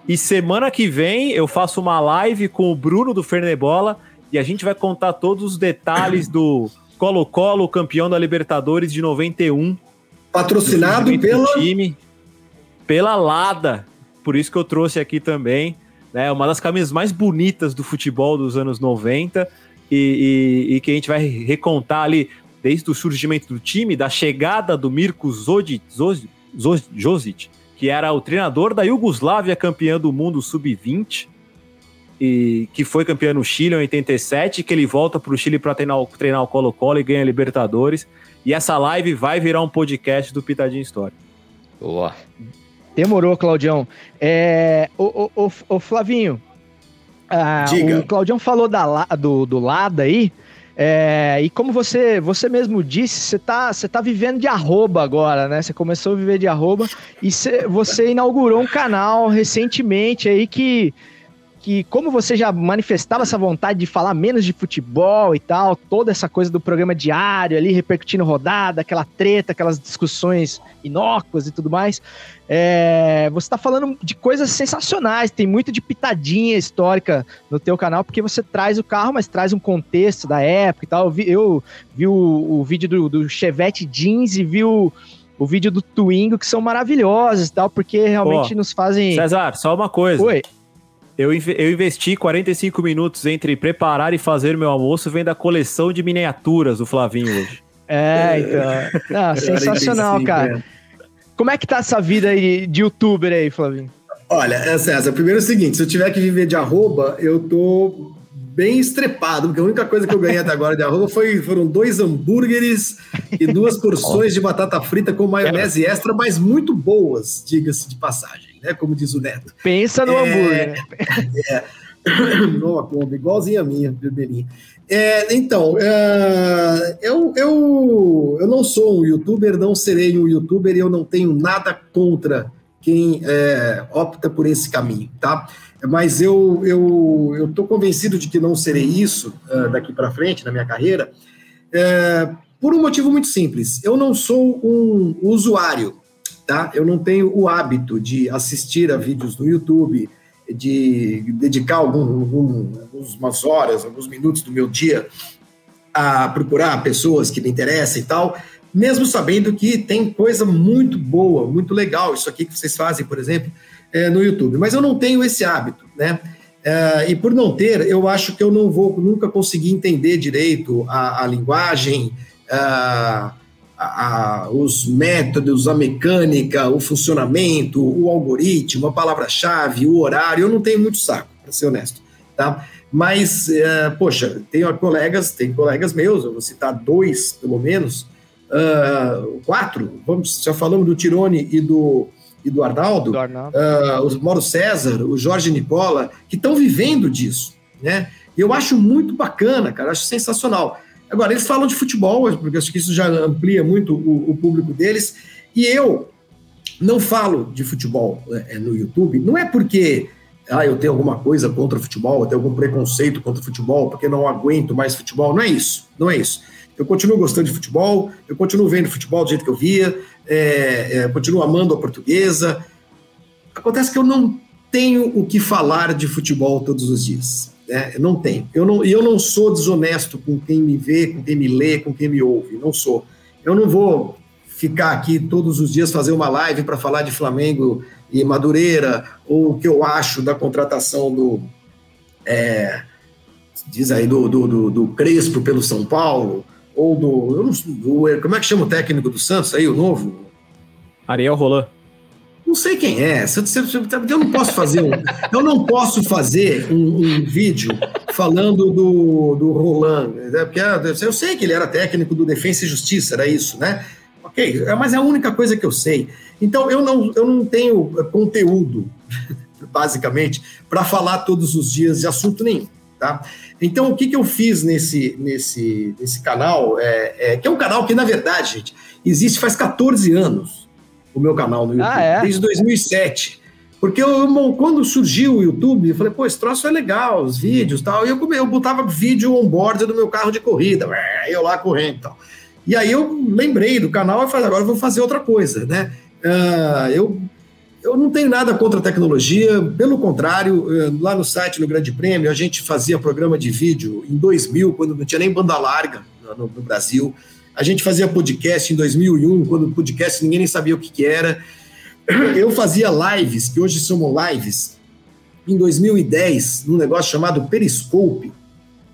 E semana que vem eu faço uma live com o Bruno do Fernebola e a gente vai contar todos os detalhes do Colo-Colo, campeão da Libertadores de 91. Patrocinado pela time, pela Lada. Por isso que eu trouxe aqui também, né? Uma das camisas mais bonitas do futebol dos anos 90 e, e, e que a gente vai recontar ali desde o surgimento do time, da chegada do Mirko Zodic, Zodic, que era o treinador da Iugoslávia, campeã do mundo sub-20, e que foi campeão no Chile em 87, que ele volta para o Chile para treinar, treinar o Colo-Colo e ganha a Libertadores. E essa live vai virar um podcast do Pitadinho História. Boa. Demorou, Claudião. É, o, o, o, Flavinho, ah, o Claudião falou da, do, do Lada aí, é, e como você, você mesmo disse, você tá, você tá vivendo de arroba agora, né? Você começou a viver de arroba e cê, você inaugurou um canal recentemente aí que que como você já manifestava essa vontade de falar menos de futebol e tal, toda essa coisa do programa diário ali, repercutindo rodada, aquela treta, aquelas discussões inócuas e tudo mais, é, você está falando de coisas sensacionais, tem muito de pitadinha histórica no teu canal, porque você traz o carro, mas traz um contexto da época e tal. Eu vi, eu vi o, o vídeo do, do Chevette Jeans e vi o o vídeo do Twingo, que são maravilhosos e tal, porque realmente nos fazem. César, só uma coisa. Oi. Eu, eu investi 45 minutos entre preparar e fazer meu almoço vendo a coleção de miniaturas do Flavinho hoje. É, então. Não, sensacional, 45, cara. é. Como é que tá essa vida aí de youtuber aí, Flavinho? Olha, é, César, primeiro é o seguinte: se eu tiver que viver de arroba, eu tô bem estrepado, porque a única coisa que eu ganhei até agora de arroba foi, foram dois hambúrgueres e duas porções de batata frita com maionese extra, mas muito boas, diga-se de passagem, né? Como diz o Neto. Pensa no É. hambúrguer. Numa Kombi, igualzinha a minha, vermelhinha. É, então, é, eu, eu, eu não sou um youtuber, não serei um youtuber e eu não tenho nada contra quem é, opta por esse caminho, tá? Mas eu eu eu estou convencido de que não serei isso é, daqui para frente na minha carreira, é, por um motivo muito simples. Eu não sou um usuário, tá? Eu não tenho o hábito de assistir a vídeos no YouTube, de dedicar algum, algum, algumas horas, alguns minutos do meu dia a procurar pessoas que me interessam e tal, mesmo sabendo que tem coisa muito boa, muito legal, isso aqui que vocês fazem, por exemplo, é, no YouTube. Mas eu não tenho esse hábito, né? É, e por não ter, eu acho que eu não vou nunca conseguir entender direito a, a linguagem, a, a- a- os métodos, a mecânica, o funcionamento, o algoritmo, a palavra-chave, o horário. Eu não tenho muito saco, para ser honesto, tá? Mas, é, poxa, tenho colegas, tem colegas meus, eu vou citar dois, pelo menos, ah, quatro, vamos, já falamos do Tirone e do, e do Arnaldo, Do Arnaldo. ah, o Mauro César, o Jorge Nicola, que estão vivendo disso, né? E eu acho muito bacana, cara, acho sensacional. Agora, eles falam de futebol, porque acho que isso já amplia muito o, o público deles, e eu não falo de futebol é, no YouTube, não é porque ah, eu tenho alguma coisa contra futebol, eu tenho algum preconceito contra futebol, porque não aguento mais futebol, não é isso, não é isso. Eu continuo gostando de futebol, eu continuo vendo futebol do jeito que eu via, é, é, continuo amando a portuguesa, Acontece que eu não tenho o que falar de futebol todos os dias. Né? Não tenho. Eu não, eu não sou desonesto com quem me vê, com quem me lê, com quem me ouve. Não sou. Eu não vou ficar aqui todos os dias fazer uma live para falar de Flamengo e Madureira, ou o que eu acho da contratação do. é, diz aí, do, do, do, do Crespo pelo São Paulo, ou do, não, do. Como é que chama o técnico do Santos aí, o novo? Ariel Roland. Não sei quem é. Eu não posso fazer um, eu não posso fazer um, um vídeo falando do, do Roland, né? porque ah, eu sei que ele era técnico do Defensa e Justiça, era isso, né? Ok, mas é a única coisa que eu sei. Então eu não, eu não tenho conteúdo, basicamente, para falar todos os dias de assunto nenhum, tá? Então o que, que eu fiz nesse, nesse, nesse canal, é, é, que é um canal que, na verdade, gente, existe faz 14 anos, o meu canal no YouTube, Ah, é? desde 2007. Porque eu, quando surgiu o YouTube, eu falei, pô, esse troço é legal, os vídeos e tal. E eu, eu botava vídeo on-board do meu carro de corrida, eu lá correndo e tal. E aí eu lembrei do canal e falei, agora eu vou fazer outra coisa, né? Ah, eu, eu não tenho nada contra a tecnologia, pelo contrário, eh, lá no site, no Grande Prêmio, a gente fazia programa de vídeo em 2000, quando não tinha nem banda larga no, no Brasil. A gente fazia podcast em 2001, quando podcast ninguém nem sabia o que, que era. Eu fazia lives, que hoje chamam lives, em 2010, num negócio chamado Periscope,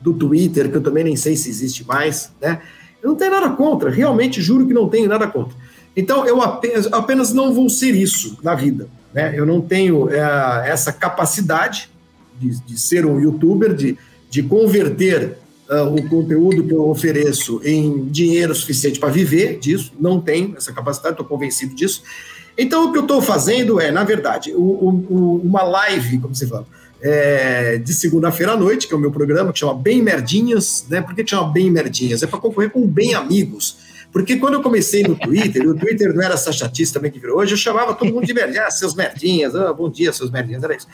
do Twitter, que eu também nem sei se existe mais, né? Eu não tenho nada contra, realmente juro que não tenho nada contra. Então, eu apenas, apenas não vou ser isso na vida, né? Eu não tenho é, essa capacidade de, de ser um youtuber, de, de converter ah, o conteúdo que eu ofereço em dinheiro suficiente para viver disso, não tenho essa capacidade, estou convencido disso. Então, o que eu estou fazendo é, na verdade, o- o- uma live, como se fala, é, de segunda-feira à noite, que é o meu programa, que chama Bem Merdinhas, né? Por que que chama Bem Merdinhas? É para concorrer com Bem Amigos. Porque quando eu comecei no Twitter, o Twitter não era essa chatice também que virou hoje, eu chamava todo mundo de merdinha, ah, seus merdinhas, ah, bom dia, seus merdinhas, era isso.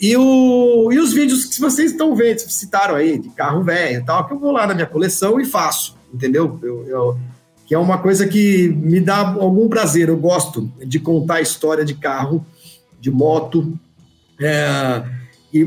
E, o, e os vídeos que vocês estão vendo, citaram aí, de carro velho e tal, que eu vou lá na minha coleção e faço, entendeu? Eu, eu- que é uma coisa que me dá algum prazer. Eu gosto de contar a história de carro, de moto, é, e,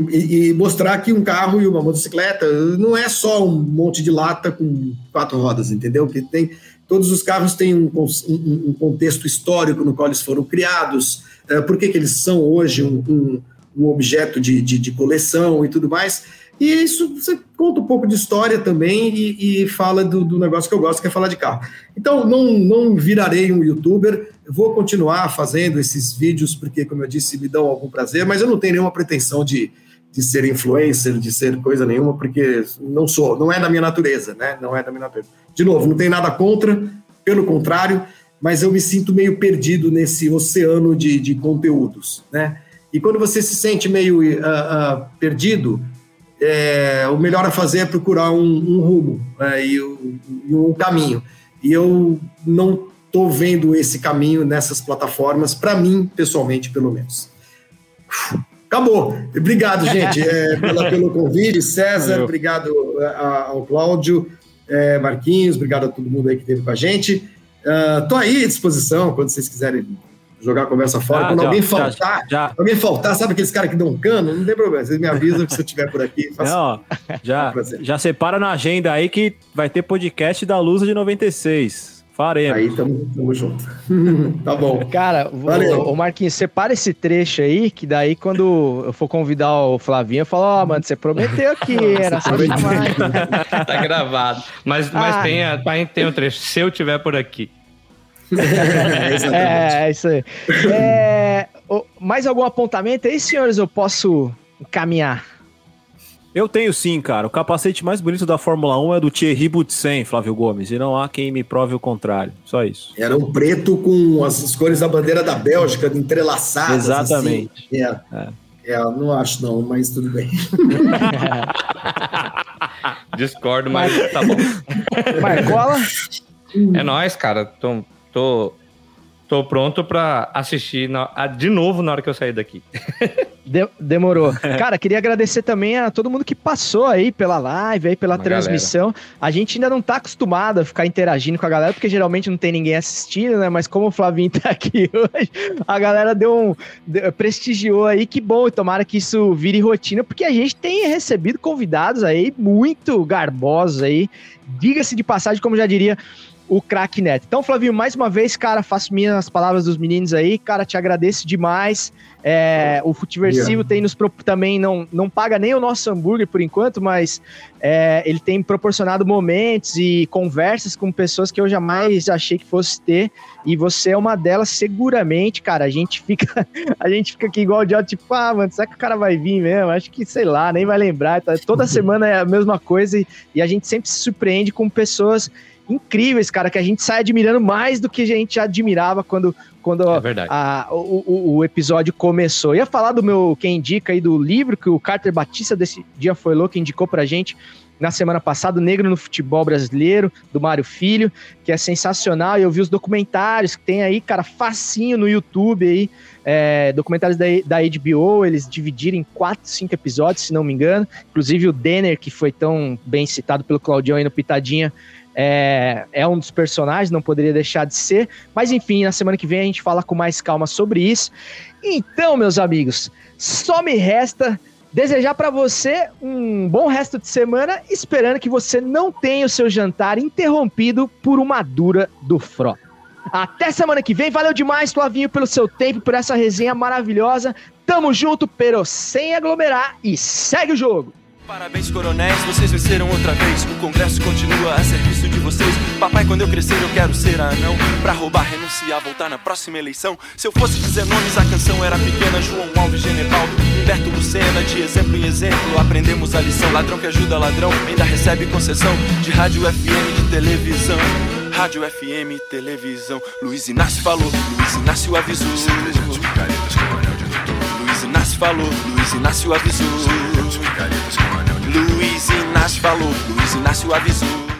e- mostrar que um carro e uma motocicleta não é só um monte de lata com quatro rodas, entendeu? Que tem todos os carros têm um, um- um contexto histórico no qual eles foram criados, é, por que, que eles são hoje um, um- objeto de, de, de, coleção e tudo mais. E isso você conta um pouco de história também e, e fala do, do, negócio que eu gosto, que é falar de carro. Então, não, não virarei um youtuber, vou continuar fazendo esses vídeos, porque, como eu disse, me dão algum prazer, mas eu não tenho nenhuma pretensão de, de ser influencer, de ser coisa nenhuma, porque não sou, não é da minha natureza, né? Não é da minha natureza. De novo, não tem nada contra, pelo contrário, mas eu me sinto meio perdido nesse oceano de, de conteúdos, né? E quando você se sente meio uh, uh, perdido, é, o melhor a fazer é procurar um, um rumo uh, e, e, um caminho. E eu não estou vendo esse caminho nessas plataformas, para mim, pessoalmente, pelo menos. Acabou. Obrigado, gente, é, pela, pelo convite. César, Valeu. obrigado a, ao Cláudio, é, Marquinhos, obrigado a todo mundo aí que esteve com a gente. Estou uh, aí à disposição quando vocês quiserem jogar a conversa fora. Ah, quando já, alguém faltar, já, já. alguém faltar, sabe aqueles caras que dão um cano? Não tem problema. Vocês me avisam que se eu estiver por aqui. Faço, não, já, já separa na agenda aí que vai ter podcast da Lusa de 96. Faremos. Aí tamo, tamo junto. tá bom. Cara, Valeu. O, o Marquinhos, separa esse trecho aí, que daí quando eu for convidar o Flavinho, eu falo, ó, oh, mano, você prometeu que era só chamar. tá gravado. Mas, mas ah. tem, a, tem o trecho, se eu tiver por aqui. é, é, isso aí. É, mais algum apontamento aí, senhores? Eu posso caminhar? Eu tenho sim, cara. O capacete mais bonito da Fórmula 1 é do Thierry Boutsen, Flávio Gomes, e não há quem me prove o contrário. Só isso. Era um preto com as cores da bandeira da Bélgica entrelaçadas. Assim. Exatamente. Assim. É. É. é. não acho não, mas tudo bem. Discordo, mas tá bom. Marcola? É nóis, cara. Tô, tô, tô pronto para assistir na, de novo na hora que eu sair daqui. De, demorou. Cara, queria agradecer também a todo mundo que passou aí pela live, aí pela Uma transmissão. Galera. A gente ainda não tá acostumado a ficar interagindo com a galera, porque geralmente não tem ninguém assistindo, né? Mas como o Flavinho tá aqui hoje, a galera deu um. Deu, prestigiou aí, que bom. E tomara que isso vire rotina, porque a gente tem recebido convidados aí muito garbosos aí. Diga-se de passagem, como já diria o craque Neto. Então, Flavinho, mais uma vez, cara, faço minhas palavras dos meninos aí. Cara, te agradeço demais. É, o Futiversivo yeah. tem nos também não, não paga nem o nosso hambúrguer por enquanto, mas é, ele tem proporcionado momentos e conversas com pessoas que eu jamais achei que fosse ter. E você é uma delas, seguramente, cara. A gente fica, a gente fica aqui igual o Dió, tipo, ah, mano, será que o cara vai vir mesmo? Acho que, sei lá, nem vai lembrar. Tá? Toda semana é a mesma coisa e, e a gente sempre se surpreende com pessoas incríveis, cara, que a gente sai admirando mais do que a gente admirava quando, quando é a, o, o, o, episódio começou. ia falar do meu quem indica aí do livro que o Carter Batista desse dia foi louco indicou pra gente na semana passada, Negro no Futebol Brasileiro, do Mário Filho, que é sensacional. E eu vi os documentários que tem aí, cara, facinho no YouTube aí, é, documentários da, da HBO, eles dividiram em quatro, cinco episódios, se não me engano. Inclusive o Denner, que foi tão bem citado pelo Claudião aí no Pitadinha, é, é um dos personagens, não poderia deixar de ser. Mas enfim, na semana que vem a gente fala com mais calma sobre isso. Então, meus amigos, só me resta desejar para você um bom resto de semana, esperando que você não tenha o seu jantar interrompido por uma dura do Frota. Até semana que vem. Valeu demais, Flavinho, pelo seu tempo, por essa resenha maravilhosa. Tamo junto, pero sem aglomerar e segue o jogo. Parabéns, coronéis, vocês venceram outra vez. O Congresso continua a serviço vocês. Papai, quando eu crescer, eu quero ser anão. Pra roubar, renunciar, voltar na próxima eleição. Se eu fosse dizer nomes, a canção era pequena. João Alves, Genevaldo, Humberto Lucena. De exemplo em exemplo, aprendemos a lição. Ladrão que ajuda ladrão, ainda recebe concessão. De rádio FM, de televisão. Rádio FM, televisão. Luiz Inácio falou, Luiz Inácio avisou. Luiz Inácio falou, Luiz Inácio avisou. Luiz Inácio falou, Luiz Inácio avisou.